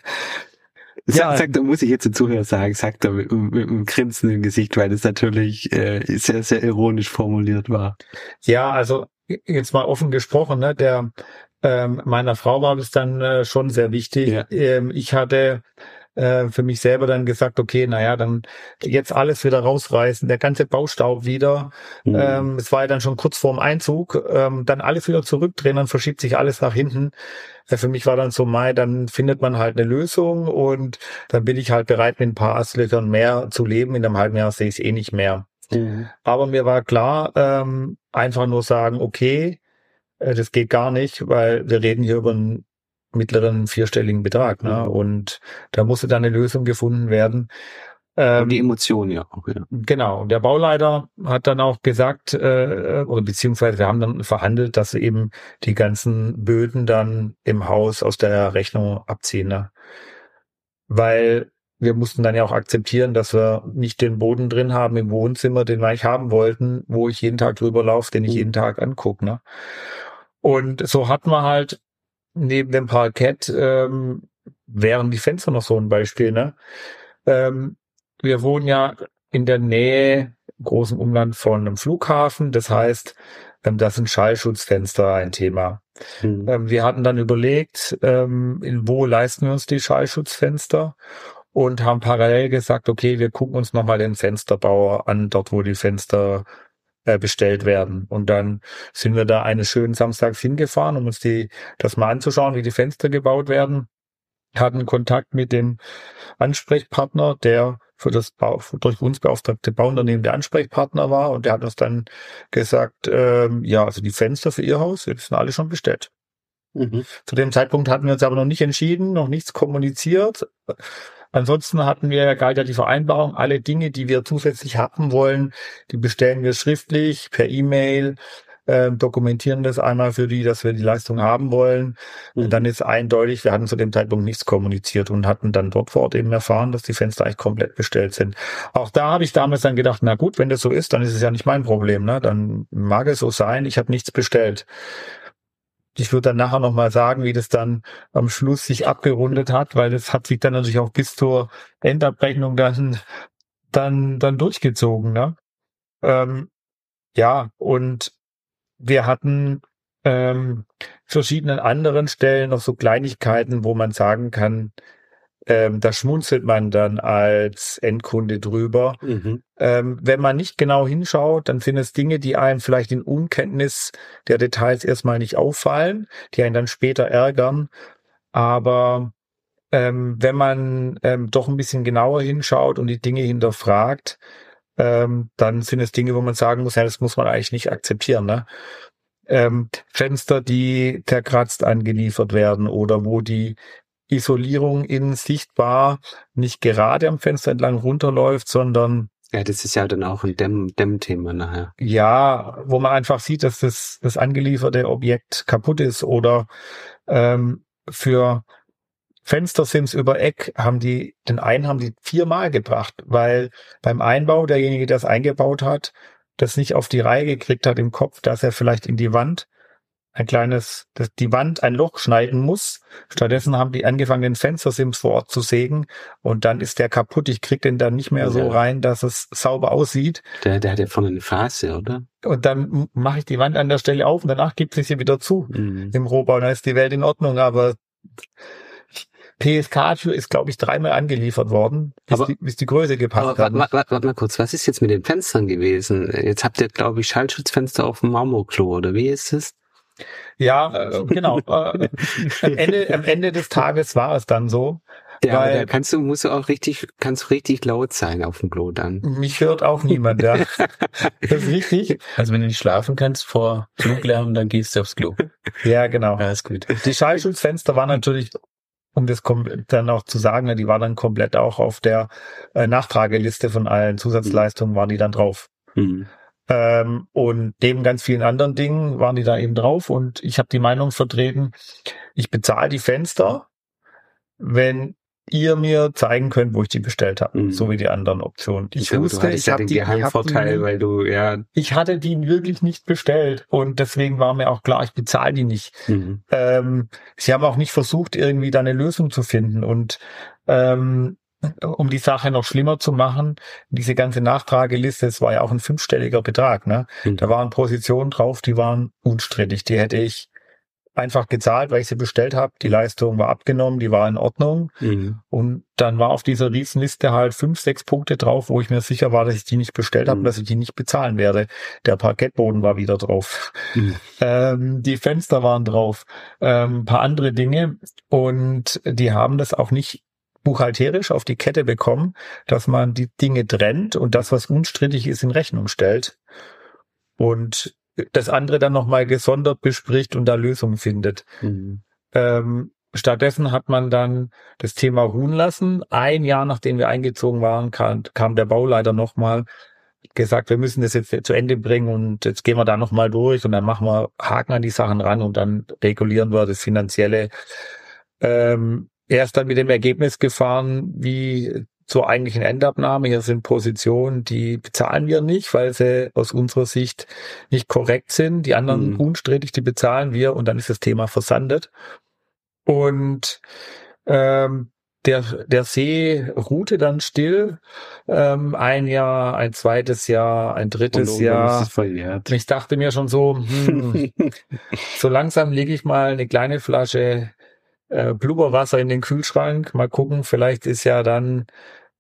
Sag, Ja. sag, da muss ich jetzt den Zuhörer sagen, sagt er mit, mit einem Grinsen im Gesicht, weil das natürlich äh, sehr, sehr ironisch formuliert war. Ja, also jetzt mal offen gesprochen, ne, der ähm, meiner Frau war das dann äh, schon sehr wichtig. Ja. Ähm, ich hatte äh, für mich selber dann gesagt, okay, naja, dann jetzt alles wieder rausreißen, der ganze Baustaub wieder. Mhm. Ähm, es war ja dann schon kurz vorm Einzug, ähm, dann alles wieder zurückdrehen, dann verschiebt sich alles nach hinten. Äh, für mich war dann so, Mai, dann findet man halt eine Lösung und dann bin ich halt bereit, mit ein paar Astlöchern mehr zu leben. In einem halben Jahr sehe ich es eh nicht mehr. Mhm. Aber mir war klar, ähm, einfach nur sagen, okay, das geht gar nicht, weil wir reden hier über einen mittleren vierstelligen Betrag. Ne? Mhm. Und da musste dann eine Lösung gefunden werden. Ähm, die Emotionen ja auch. Ja. Genau. Der Bauleiter hat dann auch gesagt, äh, oder beziehungsweise wir haben dann verhandelt, dass sie eben die ganzen Böden dann im Haus aus der Rechnung abziehen. Ne? Weil wir mussten dann ja auch akzeptieren, dass wir nicht den Boden drin haben im Wohnzimmer, den wir eigentlich haben wollten, wo ich jeden Tag drüber laufe, den ich mhm. jeden Tag angucke. Ne? Und so hatten wir halt neben dem Parkett ähm, wären die Fenster noch so ein Beispiel. Ne? Ähm, wir wohnen ja in der Nähe, großen Umland von einem Flughafen. Das heißt, ähm, da sind Schallschutzfenster ein Thema. Mhm. Ähm, wir hatten dann überlegt, ähm, in wo leisten wir uns die Schallschutzfenster und haben parallel gesagt, okay, wir gucken uns nochmal den Fensterbauer an, dort wo die Fenster bestellt werden. Und dann sind wir da eines schönen Samstags hingefahren, um uns die, das mal anzuschauen, wie die Fenster gebaut werden. Hatten Kontakt mit dem Ansprechpartner, der für das Bau, durch uns beauftragte Bauunternehmen der Ansprechpartner war. Und der hat uns dann gesagt, ähm, ja, also die Fenster für ihr Haus, die sind alle schon bestellt. Mhm. Zu dem Zeitpunkt hatten wir uns aber noch nicht entschieden, noch nichts kommuniziert. Ansonsten hatten wir, galt ja die Vereinbarung, alle Dinge, die wir zusätzlich haben wollen, die bestellen wir schriftlich, per E-Mail, äh, dokumentieren das einmal für die, dass wir die Leistung haben wollen. Mhm. Und dann ist eindeutig, wir hatten zu dem Zeitpunkt nichts kommuniziert und hatten dann dort vor Ort eben erfahren, dass die Fenster eigentlich komplett bestellt sind. Auch da habe ich damals dann gedacht, na gut, wenn das so ist, dann ist es ja nicht mein Problem. Ne? Dann mag es so sein, ich habe nichts bestellt. Ich würde dann nachher nochmal sagen, wie das dann am Schluss sich abgerundet hat, weil das hat sich dann natürlich auch bis zur Endabrechnung dann, dann, dann durchgezogen. Ne? Ähm, ja, und wir hatten ähm, verschiedenen anderen Stellen noch so Kleinigkeiten, wo man sagen kann, ähm, da schmunzelt man dann als Endkunde drüber. Mhm. Ähm, wenn man nicht genau hinschaut, dann sind es Dinge, die einem vielleicht in Unkenntnis der Details erstmal nicht auffallen, die einen dann später ärgern. Aber ähm, wenn man ähm, doch ein bisschen genauer hinschaut und die Dinge hinterfragt, ähm, dann sind es Dinge, wo man sagen muss, ja, das muss man eigentlich nicht akzeptieren. Ne? Ähm, Fenster, die zerkratzt angeliefert werden oder wo die Isolierung innen sichtbar nicht gerade am Fenster entlang runterläuft, sondern ja, das ist ja dann auch ein Dämm Dämmthema nachher. Ja, wo man einfach sieht, dass das, das angelieferte Objekt kaputt ist oder ähm, für Fenstersims über Eck haben die, den einen haben die viermal gebracht, weil beim Einbau derjenige, der es eingebaut hat, das nicht auf die Reihe gekriegt hat im Kopf, dass er vielleicht in die Wand ein kleines, dass die Wand ein Loch schneiden muss. Stattdessen haben die angefangen, den Fenstersims vor Ort zu sägen und dann ist der kaputt. Ich krieg den dann nicht mehr ja. so rein, dass es sauber aussieht. Der, der hat ja vorne eine Phase, oder? Und dann mache ich die Wand an der Stelle auf und danach gibt es sie wieder zu mhm. im Rohbau. Dann ist die Welt in Ordnung, aber PSK-Tür ist, glaube ich, dreimal angeliefert worden, bis, aber, die, bis die Größe gepasst hat. Warte, warte, warte mal kurz, was ist jetzt mit den Fenstern gewesen? Jetzt habt ihr, glaube ich, Schallschutzfenster auf dem Marmorklo, oder wie ist es? Ja, äh, genau. am, Ende, am Ende des Tages war es dann so. Ja, weil, da kannst du, musst du auch richtig, kannst richtig laut sein auf dem Klo dann. Mich hört auch niemand, ja. das ist richtig. Also wenn du nicht schlafen kannst vor Fluglärm, dann gehst du aufs Klo. Ja, genau. Ja, ist gut. Die Schallschutzfenster waren natürlich um das dann auch zu sagen, die war dann komplett auch auf der äh, Nachfrageliste von allen Zusatzleistungen, waren die dann drauf. Mhm. Ähm, und neben ganz vielen anderen Dingen waren die da eben drauf und ich habe die Meinung vertreten, ich bezahle die Fenster, wenn ihr mir zeigen könnt, wo ich die bestellt habe, mhm. so wie die anderen Optionen. Ich ja, wusste, ich habe ja die Geheimvorteil, die, weil du ja ich hatte die wirklich nicht bestellt und deswegen war mir auch klar, ich bezahle die nicht. Mhm. Ähm, sie haben auch nicht versucht, irgendwie da eine Lösung zu finden und ähm, um die Sache noch schlimmer zu machen, diese ganze Nachtrageliste, es war ja auch ein fünfstelliger Betrag, ne? Mhm. Da waren Positionen drauf, die waren unstrittig, die hätte ich einfach gezahlt, weil ich sie bestellt habe. Die Leistung war abgenommen, die war in Ordnung. Mhm. Und dann war auf dieser Riesenliste halt fünf, sechs Punkte drauf, wo ich mir sicher war, dass ich die nicht bestellt habe, Mhm. dass ich die nicht bezahlen werde. Der Parkettboden war wieder drauf. Mhm. Ähm, die Fenster waren drauf. Ähm, ein paar andere Dinge. Und die haben das auch nicht buchhalterisch auf die Kette bekommen, dass man die Dinge trennt und das, was unstrittig ist, in Rechnung stellt. Und das andere dann nochmal gesondert bespricht und da Lösungen findet. Mhm. Ähm, stattdessen hat man dann das Thema ruhen lassen. Ein Jahr nachdem wir eingezogen waren, kam, kam der Bauleiter nochmal gesagt, wir müssen das jetzt zu Ende bringen und jetzt gehen wir da nochmal durch und dann machen wir Haken an die Sachen ran und dann regulieren wir das Finanzielle. Ähm, er ist dann mit dem Ergebnis gefahren, wie zur eigentlichen Endabnahme. Hier sind Positionen, die bezahlen wir nicht, weil sie aus unserer Sicht nicht korrekt sind. Die anderen Mhm. unstrittig, die bezahlen wir und dann ist das Thema versandet. Und ähm, der, der See ruhte dann still. Ähm, ein Jahr, ein zweites Jahr, ein drittes Und Jahr. ich dachte mir schon so, hm, so langsam lege ich mal eine kleine Flasche äh, Blubberwasser in den Kühlschrank. Mal gucken, vielleicht ist ja dann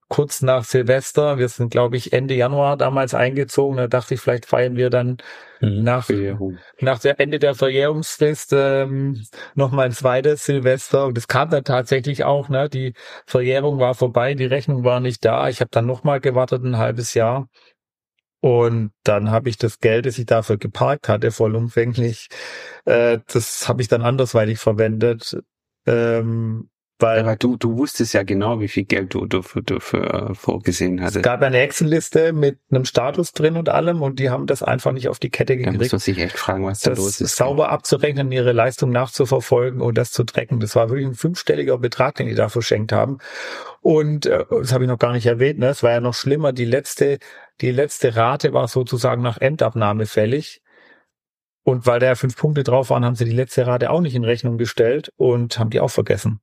kurz nach Silvester, wir sind glaube ich Ende Januar damals eingezogen, da dachte ich, vielleicht feiern wir dann nach, Verjährung. nach der Ende der Verjährungsfrist ähm, nochmal ein zweites Silvester. Und das kam dann tatsächlich auch, ne? Die Verjährung war vorbei, die Rechnung war nicht da. Ich habe dann nochmal gewartet, ein halbes Jahr. Und dann habe ich das Geld, das ich dafür geparkt hatte, vollumfänglich, äh, das habe ich dann andersweitig verwendet. Ähm, weil Aber du, du wusstest ja genau, wie viel Geld du dafür, dafür vorgesehen es hattest. gab eine Excel-Liste mit einem Status drin und allem und die haben das einfach nicht auf die Kette Da muss gekriegt. man sich echt fragen, was da das los ist. sauber abzurechnen, ihre Leistung nachzuverfolgen und das zu tracken. Das war wirklich ein fünfstelliger Betrag, den die da verschenkt haben. Und äh, das habe ich noch gar nicht erwähnt, ne? es war ja noch schlimmer. Die letzte, die letzte Rate war sozusagen nach Endabnahme fällig. Und weil da fünf Punkte drauf waren, haben sie die letzte Rate auch nicht in Rechnung gestellt und haben die auch vergessen.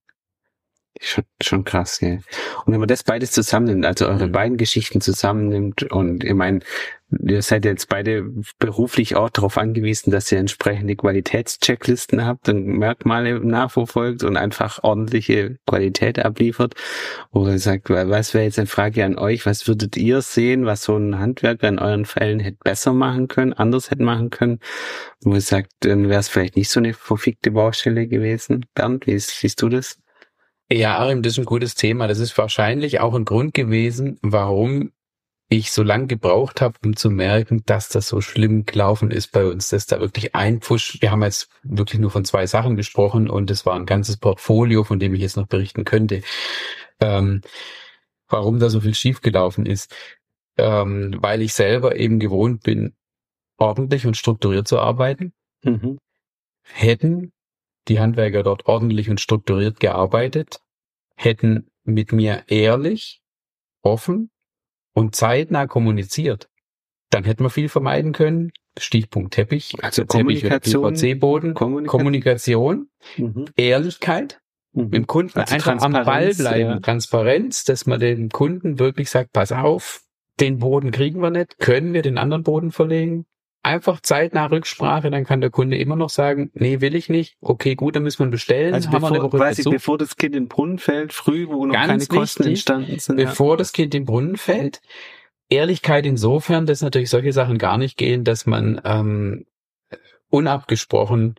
Schon, schon krass, gell. Und wenn man das beides zusammennimmt, also eure Mhm. beiden Geschichten zusammennimmt und ich meine, ihr seid jetzt beide beruflich auch darauf angewiesen, dass ihr entsprechende Qualitätschecklisten habt und Merkmale nachverfolgt und einfach ordentliche Qualität abliefert. Oder ihr sagt, was wäre jetzt eine Frage an euch, was würdet ihr sehen, was so ein Handwerker in euren Fällen hätte besser machen können, anders hätte machen können? Wo ihr sagt, dann wäre es vielleicht nicht so eine verfickte Baustelle gewesen. Bernd, wie siehst du das? Ja, Arim, das ist ein gutes Thema. Das ist wahrscheinlich auch ein Grund gewesen, warum ich so lange gebraucht habe, um zu merken, dass das so schlimm gelaufen ist bei uns, dass da wirklich ein Push, wir haben jetzt wirklich nur von zwei Sachen gesprochen und es war ein ganzes Portfolio, von dem ich jetzt noch berichten könnte, ähm, warum da so viel schief gelaufen ist. Ähm, weil ich selber eben gewohnt bin, ordentlich und strukturiert zu arbeiten Mhm. hätten die Handwerker dort ordentlich und strukturiert gearbeitet, hätten mit mir ehrlich, offen und zeitnah kommuniziert, dann hätten wir viel vermeiden können. Stichpunkt Teppich, Also Teppich Kommunikation, PVC-Boden, Kommunikation. Kommunikation, Mhm. Ehrlichkeit, Mhm. mit dem Kunden Also einfach am Ball bleiben, ja. Transparenz, dass man dem Kunden wirklich sagt, pass auf, den Boden kriegen wir nicht, können wir den anderen Boden verlegen? Einfach zeitnah Rücksprache, dann kann der Kunde immer noch sagen, nee, will ich nicht. Okay, gut, dann müssen wir ihn bestellen. Also haben wir eine bevor, Woche quasi dazu. bevor das Kind in den Brunnen fällt, früh, wo noch Ganz keine Kosten wichtig, entstanden sind. bevor das Kind in den Brunnen fällt. Ehrlichkeit insofern, dass natürlich solche Sachen gar nicht gehen, dass man ähm, unabgesprochen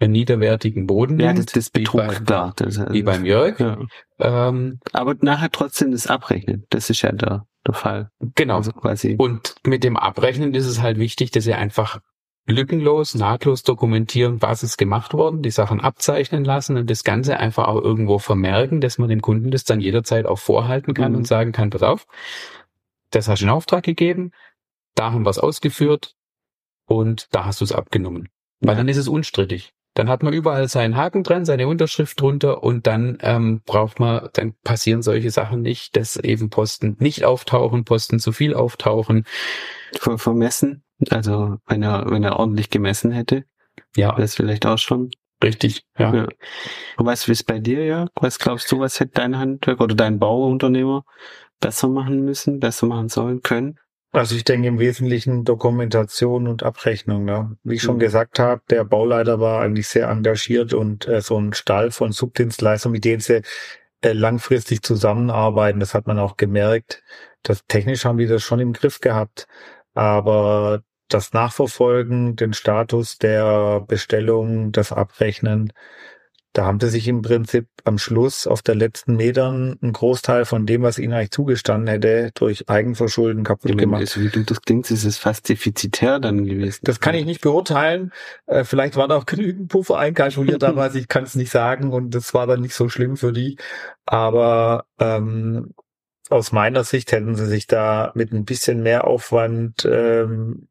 einen niederwertigen Boden ja, ja nimmt, das, das Betrug, klar. Das, wie beim Jörg. ja. Ähm, Aber nachher trotzdem das Abrechnen, das ist ja der, der Fall. genau. Also quasi. Und mit dem Abrechnen ist es halt wichtig, dass ihr einfach lückenlos, nahtlos dokumentieren, was ist gemacht worden, die Sachen abzeichnen lassen und das Ganze einfach auch irgendwo vermerken, dass man dem Kunden das dann jederzeit auch vorhalten kann Mhm. und sagen kann, pass auf, das hast du in Auftrag gegeben, da haben wir es ausgeführt und da hast du es abgenommen. Weil Ja. dann ist es unstrittig. Dann hat man überall seinen Haken dran, seine Unterschrift drunter und dann ähm, braucht man, dann passieren solche Sachen nicht, dass eben Posten nicht auftauchen, Posten zu viel auftauchen. Ver vermessen, also wenn er, wenn er ordentlich gemessen hätte, Ja, wäre es vielleicht auch schon. richtig. Ja. Ja. Und was ist bei dir, ja? Was glaubst du, was hätte dein Handwerk oder dein Bauunternehmer besser machen müssen, besser machen sollen können? Also ich denke im Wesentlichen Dokumentation und Abrechnung. Ne? Wie ich schon mhm. gesagt habe, der Bauleiter war eigentlich sehr engagiert und äh, so ein Stall von Subdienstleistern, mit denen sie äh, langfristig zusammenarbeiten, das hat man auch gemerkt. Das technisch haben die das schon im Griff gehabt, aber das Nachverfolgen, den Status der Bestellung, das Abrechnen, da haben sie sich im Prinzip am Schluss auf der letzten Metern einen Großteil von dem, was ihnen eigentlich zugestanden hätte, durch Eigenverschulden kaputt meine, gemacht. Also wie du das klingst, ist es fast defizitär dann gewesen. Das kann ich nicht beurteilen. Äh, vielleicht war da auch genügend Puffer einkalkuliert damals, ich kann es nicht sagen und das war dann nicht so schlimm für die. Aber ähm, aus meiner Sicht hätten sie sich da mit ein bisschen mehr Aufwand ähm,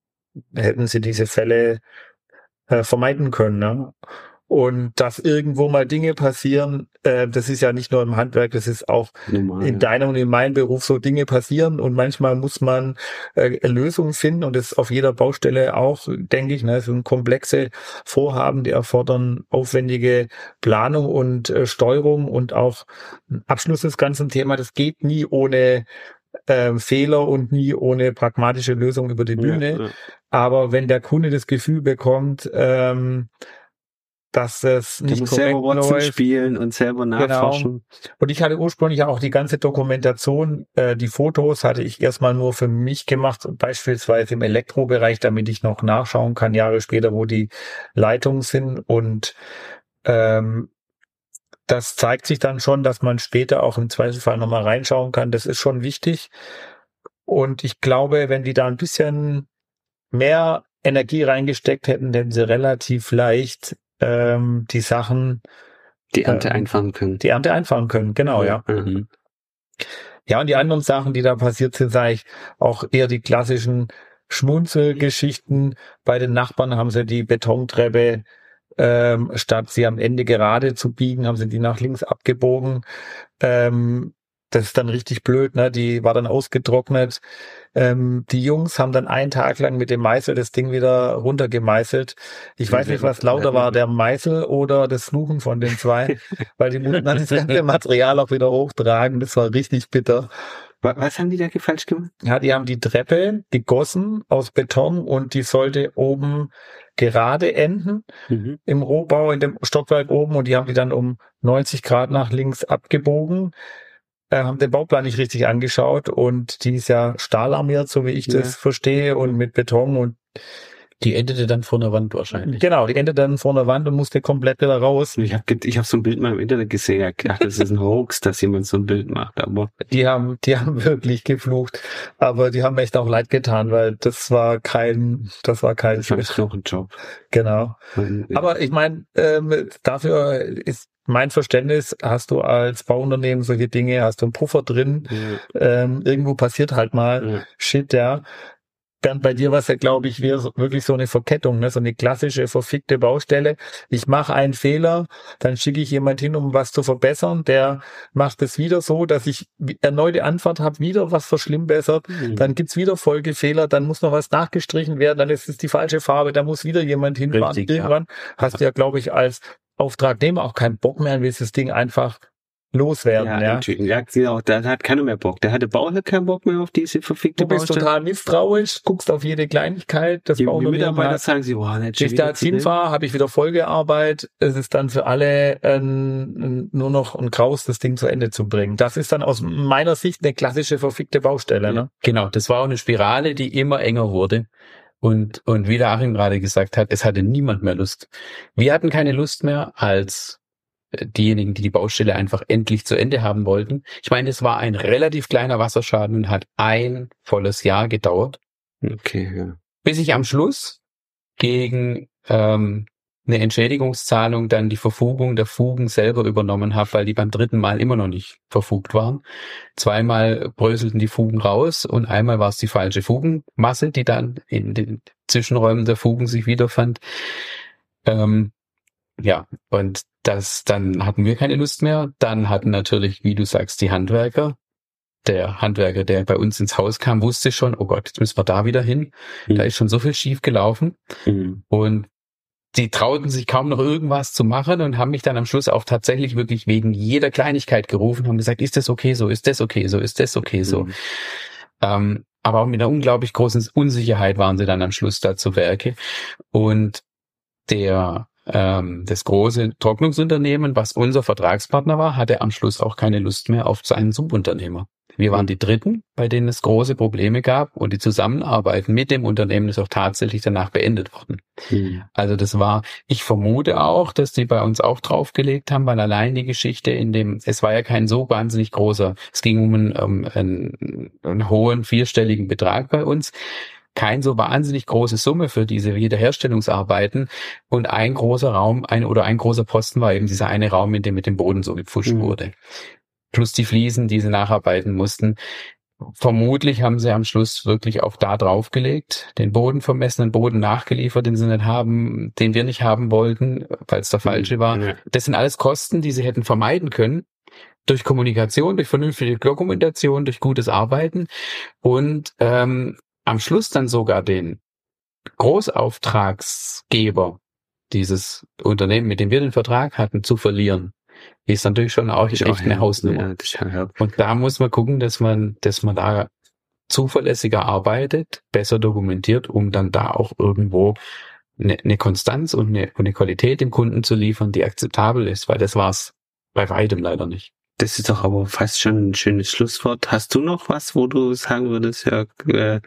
hätten sie diese Fälle äh, vermeiden können. Ne? Und dass irgendwo mal Dinge passieren, äh, das ist ja nicht nur im Handwerk, das ist auch Normal, in deinem und in meinem Beruf so Dinge passieren und manchmal muss man äh, Lösungen finden und das auf jeder Baustelle auch, denke ich, ne, so komplexe Vorhaben, die erfordern aufwendige Planung und äh, Steuerung und auch Abschluss des ganzen Themas. Das geht nie ohne äh, Fehler und nie ohne pragmatische Lösung über die Bühne. Ja, ja. Aber wenn der Kunde das Gefühl bekommt, ähm, dass es nicht korrekt selber Watson läuft. spielen und selber genau. nachforschen. Genau. Und ich hatte ursprünglich auch die ganze Dokumentation, äh, die Fotos hatte ich erstmal nur für mich gemacht, beispielsweise im Elektrobereich, damit ich noch nachschauen kann, Jahre später, wo die Leitungen sind. Und ähm, das zeigt sich dann schon, dass man später auch im Zweifelsfall nochmal reinschauen kann. Das ist schon wichtig. Und ich glaube, wenn die da ein bisschen mehr Energie reingesteckt hätten, hätten sie relativ leicht ähm, die Sachen die Ernte äh, einfangen können. Die Ernte einfangen können, genau, ja. Mhm. Ja, und die anderen Sachen, die da passiert sind, sage ich auch eher die klassischen Schmunzelgeschichten. Bei den Nachbarn haben sie die Betontreppe ähm, statt sie am Ende gerade zu biegen, haben sie die nach links abgebogen. Ähm, das ist dann richtig blöd, ne? Die war dann ausgetrocknet. Ähm, die Jungs haben dann einen Tag lang mit dem Meißel das Ding wieder runtergemeißelt. Ich weiß nicht, was lauter war, der Meißel oder das Fluchen von den zwei, weil die mussten dann das ganze Material auch wieder hochtragen. Das war richtig bitter. Was haben die da falsch gemacht? Ja, die haben die Treppe gegossen aus Beton und die sollte oben gerade enden mhm. im Rohbau in dem Stockwerk oben und die haben die dann um 90 Grad nach links abgebogen äh, haben den Bauplan nicht richtig angeschaut und die ist ja stahlarmiert, so wie ich ja. das verstehe, und mit Beton und die endete dann vor der Wand wahrscheinlich. Genau, die endete dann vor der Wand und musste komplett wieder raus. Ich habe ich hab so ein Bild mal im Internet gesehen. Ich dachte, das ist ein Hoax, dass jemand so ein Bild macht. Aber die haben, die haben wirklich geflucht. Aber die haben echt auch leid getan, weil das war kein, das war kein das war noch ein Job. Genau. Aber ich meine, ähm, dafür ist mein Verständnis, hast du als Bauunternehmen solche Dinge, hast du einen Puffer drin, ja. ähm, irgendwo passiert halt mal ja. Shit, ja. Bernd, bei dir war es ja, glaube ich, wirklich so eine Verkettung, ne? so eine klassische verfickte Baustelle. Ich mache einen Fehler, dann schicke ich jemand hin, um was zu verbessern. Der macht es wieder so, dass ich erneute Antwort habe, wieder was verschlimmbessert. Mhm. Dann gibt's wieder Folgefehler, dann muss noch was nachgestrichen werden, dann ist es die falsche Farbe, da muss wieder jemand hinfahren. Richtig, Irgendwann ja. hast du ja, glaube ich, als Auftragnehmer auch keinen Bock mehr und will das Ding einfach loswerden. Ja, ja. ja genau, da hat keiner mehr Bock. Der hatte Bauherr keinen Bock mehr auf diese verfickte Du bist Baustelle. total misstrauisch, guckst auf jede Kleinigkeit. Das die Mitarbeiter sagen sie, boah, nicht Wenn ich da jetzt hinfahre, habe ich wieder Folgearbeit. Es ist dann für alle ähm, nur noch ein Graus, das Ding zu Ende zu bringen. Das ist dann aus meiner Sicht eine klassische verfickte Baustelle. Ne? Genau, das war auch eine Spirale, die immer enger wurde. Und, und wie der Achim gerade gesagt hat, es hatte niemand mehr Lust. Wir hatten keine Lust mehr als äh, diejenigen, die die Baustelle einfach endlich zu Ende haben wollten. Ich meine, es war ein relativ kleiner Wasserschaden und hat ein volles Jahr gedauert. Okay, ja. Bis ich am Schluss gegen ähm, eine Entschädigungszahlung dann die Verfugung der Fugen selber übernommen habe, weil die beim dritten Mal immer noch nicht verfugt waren. Zweimal bröselten die Fugen raus und einmal war es die falsche Fugenmasse, die dann in den Zwischenräumen der Fugen sich wiederfand. Ähm, ja, und das, dann hatten wir keine Lust mehr. Dann hatten natürlich, wie du sagst, die Handwerker. Der Handwerker, der bei uns ins Haus kam, wusste schon, oh Gott, jetzt müssen wir da wieder hin. Mhm. Da ist schon so viel schief gelaufen. Mhm. Und die trauten sich kaum noch irgendwas zu machen und haben mich dann am Schluss auch tatsächlich wirklich wegen jeder Kleinigkeit gerufen, haben gesagt, ist das okay so, ist das okay so, ist das okay so. Mhm. Ähm, aber auch mit einer unglaublich großen Unsicherheit waren sie dann am Schluss da zu Werke. Und der ähm, das große Trocknungsunternehmen, was unser Vertragspartner war, hatte am Schluss auch keine Lust mehr auf seinen Subunternehmer. Wir waren die Dritten, bei denen es große Probleme gab und die Zusammenarbeit mit dem Unternehmen ist auch tatsächlich danach beendet worden. Mhm. Also das war, ich vermute auch, dass die bei uns auch draufgelegt haben, weil allein die Geschichte in dem, es war ja kein so wahnsinnig großer, es ging um einen, um einen, einen hohen vierstelligen Betrag bei uns kein so wahnsinnig große Summe für diese Wiederherstellungsarbeiten und ein großer Raum, ein oder ein großer Posten war eben dieser eine Raum, in dem mit dem Boden so gepfuscht mhm. wurde plus die Fliesen, die sie nacharbeiten mussten. Vermutlich haben sie am Schluss wirklich auch da draufgelegt, den Boden vermessen, den Boden nachgeliefert, den sie nicht haben, den wir nicht haben wollten, weil es der falsche war. Ja. Das sind alles Kosten, die sie hätten vermeiden können. Durch Kommunikation, durch vernünftige Dokumentation, durch gutes Arbeiten und ähm, am Schluss dann sogar den Großauftragsgeber dieses Unternehmen, mit dem wir den Vertrag hatten, zu verlieren ist natürlich schon auch echt auch, eine Hausnummer. Ja, und da muss man gucken, dass man, dass man da zuverlässiger arbeitet, besser dokumentiert, um dann da auch irgendwo eine, eine Konstanz und eine, eine Qualität dem Kunden zu liefern, die akzeptabel ist, weil das war's bei weitem leider nicht. Das ist doch aber fast schon ein schönes Schlusswort. Hast du noch was, wo du sagen würdest, Jörg, äh,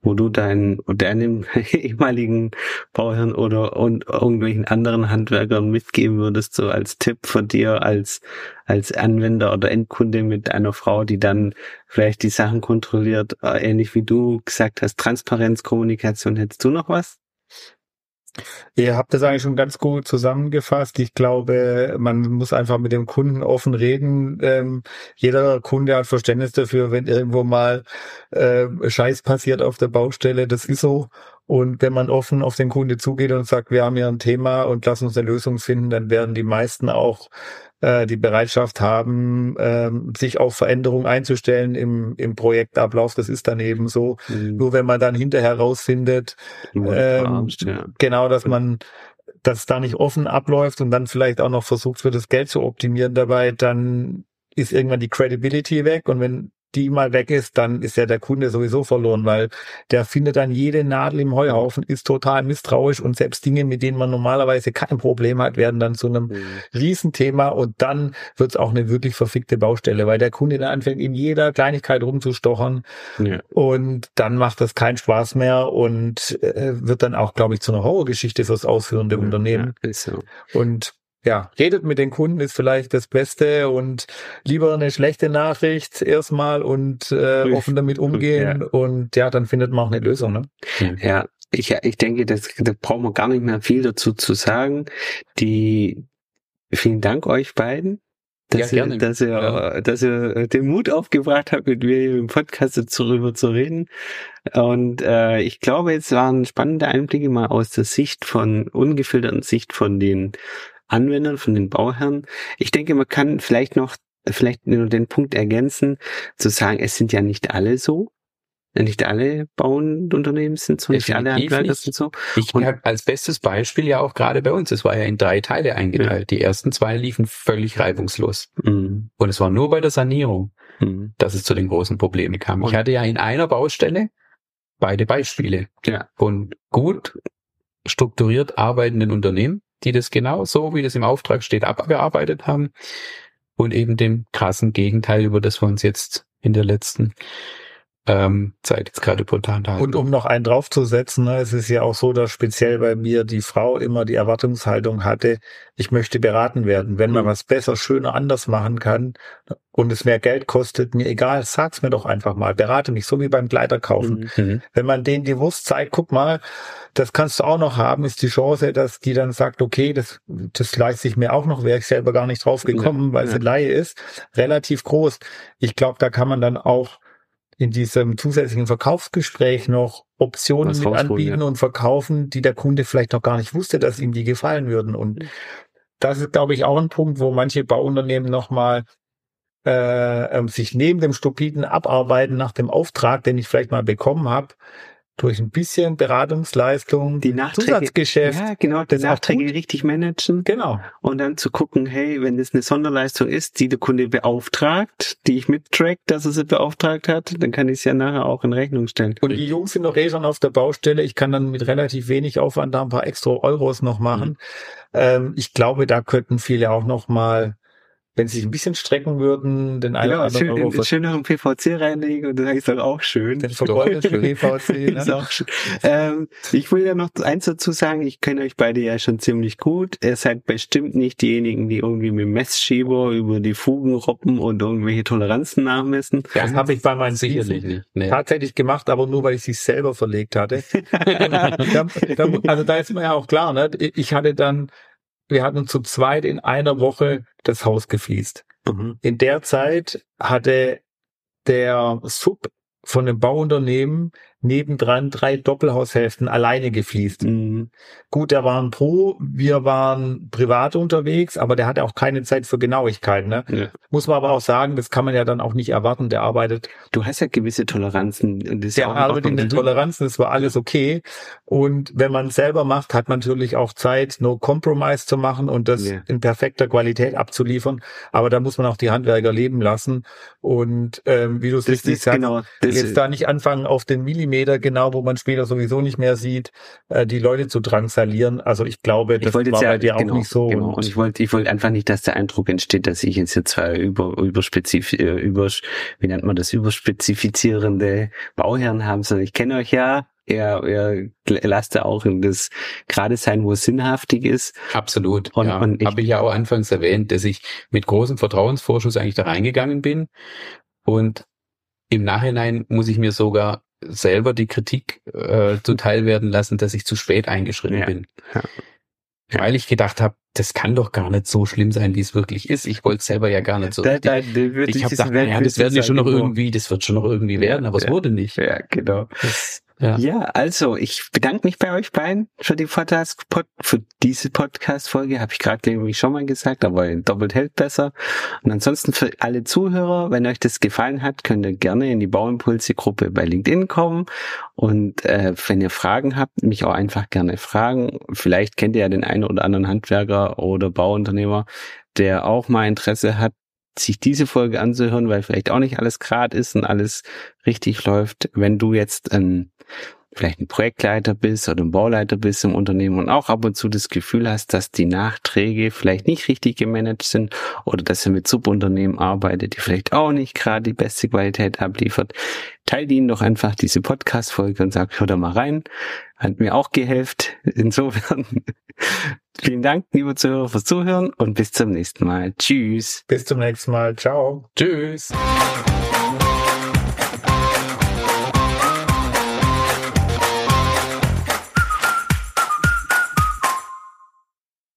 wo du deinen deinem ehemaligen Bauherrn oder und irgendwelchen anderen Handwerkern mitgeben würdest, so als Tipp von dir als als Anwender oder Endkunde mit einer Frau, die dann vielleicht die Sachen kontrolliert, äh, ähnlich wie du gesagt hast, Transparenz, Kommunikation. Hättest du noch was? Ihr habt das eigentlich schon ganz gut zusammengefasst. Ich glaube, man muss einfach mit dem Kunden offen reden. Ähm, jeder Kunde hat Verständnis dafür, wenn irgendwo mal äh, Scheiß passiert auf der Baustelle. Das ist so. Und wenn man offen auf den Kunde zugeht und sagt, wir haben hier ein Thema und lass uns eine Lösung finden, dann werden die meisten auch äh, die Bereitschaft haben, ähm, sich auf Veränderungen einzustellen im, im Projektablauf. Das ist dann eben so. Mhm. Nur wenn man dann hinterher rausfindet, ähm, ja. genau, dass man dass es da nicht offen abläuft und dann vielleicht auch noch versucht wird, das Geld zu optimieren dabei, dann ist irgendwann die Credibility weg. Und wenn die mal weg ist, dann ist ja der Kunde sowieso verloren, weil der findet dann jede Nadel im Heuhaufen, ist total misstrauisch und selbst Dinge, mit denen man normalerweise kein Problem hat, werden dann zu einem mhm. Riesenthema und dann wird es auch eine wirklich verfickte Baustelle, weil der Kunde dann anfängt, in jeder Kleinigkeit rumzustochern ja. und dann macht das keinen Spaß mehr und äh, wird dann auch, glaube ich, zu einer Horrorgeschichte fürs ausführende ja, Unternehmen. Ja, so. Und ja, redet mit den Kunden ist vielleicht das Beste und lieber eine schlechte Nachricht erstmal und äh, offen damit umgehen ja. und ja, dann findet man auch eine Lösung. Ne? Ja, ich, ich denke, das, da brauchen wir gar nicht mehr viel dazu zu sagen. Die vielen Dank euch beiden. Dass, ja, ihr, dass, ihr, ja. dass ihr den Mut aufgebracht habt, mit mir im Podcast darüber zu reden. Und äh, ich glaube, es waren spannende Einblicke mal aus der Sicht von, ungefilterten Sicht von den Anwendern, von den Bauherren. Ich denke, man kann vielleicht noch, vielleicht nur den Punkt ergänzen, zu sagen, es sind ja nicht alle so. Nicht alle Bauunternehmen sind so, nicht alle Handwerker sind so. Ich habe als bestes Beispiel ja auch gerade bei uns, es war ja in drei Teile eingeteilt. Ja. Die ersten zwei liefen völlig reibungslos. Mhm. Und es war nur bei der Sanierung, mhm. dass es zu den großen Problemen kam. Und ich hatte ja in einer Baustelle beide Beispiele. Ja. Und gut strukturiert arbeitenden Unternehmen, die das genau so, wie das im Auftrag steht, abgearbeitet haben und eben dem krassen Gegenteil, über das wir uns jetzt in der letzten ähm, Zeit jetzt gerade spontan halten. Und um noch einen draufzusetzen, ne, es ist ja auch so, dass speziell bei mir die Frau immer die Erwartungshaltung hatte, ich möchte beraten werden. Wenn man mhm. was besser, schöner, anders machen kann und es mehr Geld kostet, mir egal, sag's mir doch einfach mal, berate mich, so wie beim Kleiderkaufen. Mhm. mhm. Wenn man denen die Wurst zeigt, guck mal, das kannst du auch noch haben, ist die Chance, dass die dann sagt, okay, das, das leiste ich mir auch noch, wäre ich selber gar nicht drauf gekommen, ja, weil ja. sie Laie ist, relativ groß. Ich glaube, da kann man dann auch in diesem zusätzlichen Verkaufsgespräch noch Optionen mit anbieten ja. und verkaufen, die der Kunde vielleicht noch gar nicht wusste, dass ihm die gefallen würden. Und das ist, glaube ich, auch ein Punkt, wo manche Bauunternehmen nochmal äh, ähm, sich neben dem stupiden Abarbeiten nach dem Auftrag, den ich vielleicht mal bekommen habe, durch ein bisschen Beratungsleistung, Die Nachträge, Zusatzgeschäft. ja, genau, die Nachträge richtig managen. Genau. Und dann zu gucken, hey, wenn das eine Sonderleistung ist, die der Kunde beauftragt, die ich mittrack, dass er sie beauftragt hat, dann kann ich es ja nachher auch in Rechnung stellen. Und die Jungs sind noch eh schon auf der Baustelle. Ich kann dann mit relativ wenig Aufwand da ein paar extra Euros noch machen. Ähm, ich glaube, da könnten viele auch noch mal, wenn sie sich ein bisschen strecken würden, den einen Genau, oder anderen schön, Euro schön, schön noch ein PVC reinlegen und dann ist das auch schön. den vergoldeten PVC. ist Ne? auch schön. Ähm, ich will ja noch eins dazu sagen, ich kenne euch beide ja schon ziemlich gut. Ihr seid bestimmt nicht diejenigen, die irgendwie mit Messschieber über die Fugen robben und irgendwelche Toleranzen nachmessen. Das habe ich bei meinen Sicherlich Sicherlich nicht. Nee. tatsächlich gemacht, aber nur weil ich sie selber verlegt hatte. da, da, also da ist mir ja auch klar, ne? Ich hatte dann, wir hatten zu zweit in einer Woche das Haus gefliest. Mhm. In der Zeit hatte der Sub von dem Bauunternehmen nebendran drei Doppelhaushälften alleine gefliest. Mhm. Gut, der war ein Pro, wir waren privat unterwegs, aber der hatte auch keine Zeit für Genauigkeit. Ne? Ja. Muss man aber auch sagen, das kann man ja dann auch nicht erwarten. Der arbeitet Du hast ja gewisse Toleranzen. Und das der ja arbeitet in den. Toleranzen, das war alles okay. Und wenn man es selber macht, hat man natürlich auch Zeit, No Compromise zu machen und das Ja. in perfekter Qualität abzuliefern. Aber da muss man auch die Handwerker leben lassen. Und ähm, wie du es richtig sagst, genau. Jetzt da nicht anfangen auf den Millimeter genau, wo man später sowieso nicht mehr sieht, äh, die Leute zu drangsalieren. Also ich glaube, ich das wollte war ja bei dir genau, auch nicht so. Genau. Und ich wollte, ich wollte einfach nicht, dass der Eindruck entsteht, dass ich jetzt hier zwei über überspezif äh, über wie nennt man das überspezifizierende Bauherren haben, sondern ich kenne euch ja. Ihr, ihr lasst ja auch in das gerade sein, wo es sinnhaftig ist. Absolut. Und- ja. und ich- Habe ich ja auch anfangs erwähnt, dass ich mit großem Vertrauensvorschuss eigentlich da reingegangen bin. Und im Nachhinein muss ich mir sogar selber die Kritik äh, zuteil werden lassen, dass ich zu spät eingeschritten Ja. bin. Ja. Weil ich gedacht habe, das kann doch gar nicht so schlimm sein, wie es wirklich ist. Ich wollte selber ja gar nicht so. Da, da, da ich habe gedacht, ja, das werden die schon noch irgendwie, das wird schon noch irgendwie werden, aber es wurde nicht. Ja, genau. Das, ja. Ja, also ich bedanke mich bei euch beiden für die Podcast, Pod, für diese Podcast-Folge. Habe ich gerade ich schon mal gesagt, aber doppelt hält besser. Und ansonsten für alle Zuhörer, wenn euch das gefallen hat, könnt ihr gerne in die Bauimpulse-Gruppe bei LinkedIn kommen. Und äh, wenn ihr Fragen habt, mich auch einfach gerne fragen. Vielleicht kennt ihr ja den einen oder anderen Handwerker oder Bauunternehmer, der auch mal Interesse hat, sich diese Folge anzuhören, weil vielleicht auch nicht alles grad ist und alles richtig läuft. Wenn du jetzt ein, vielleicht ein Projektleiter bist oder ein Bauleiter bist im Unternehmen und auch ab und zu das Gefühl hast, dass die Nachträge vielleicht nicht richtig gemanagt sind oder dass ihr mit Subunternehmen arbeitet, die vielleicht auch nicht gerade die beste Qualität abliefert, teilt ihnen doch einfach diese Podcast-Folge und sagt, hör da mal rein. Hat mir auch gehelft. Insofern vielen Dank, liebe Zuhörer, fürs Zuhören und bis zum nächsten Mal. Tschüss. Bis zum nächsten Mal. Ciao. Tschüss.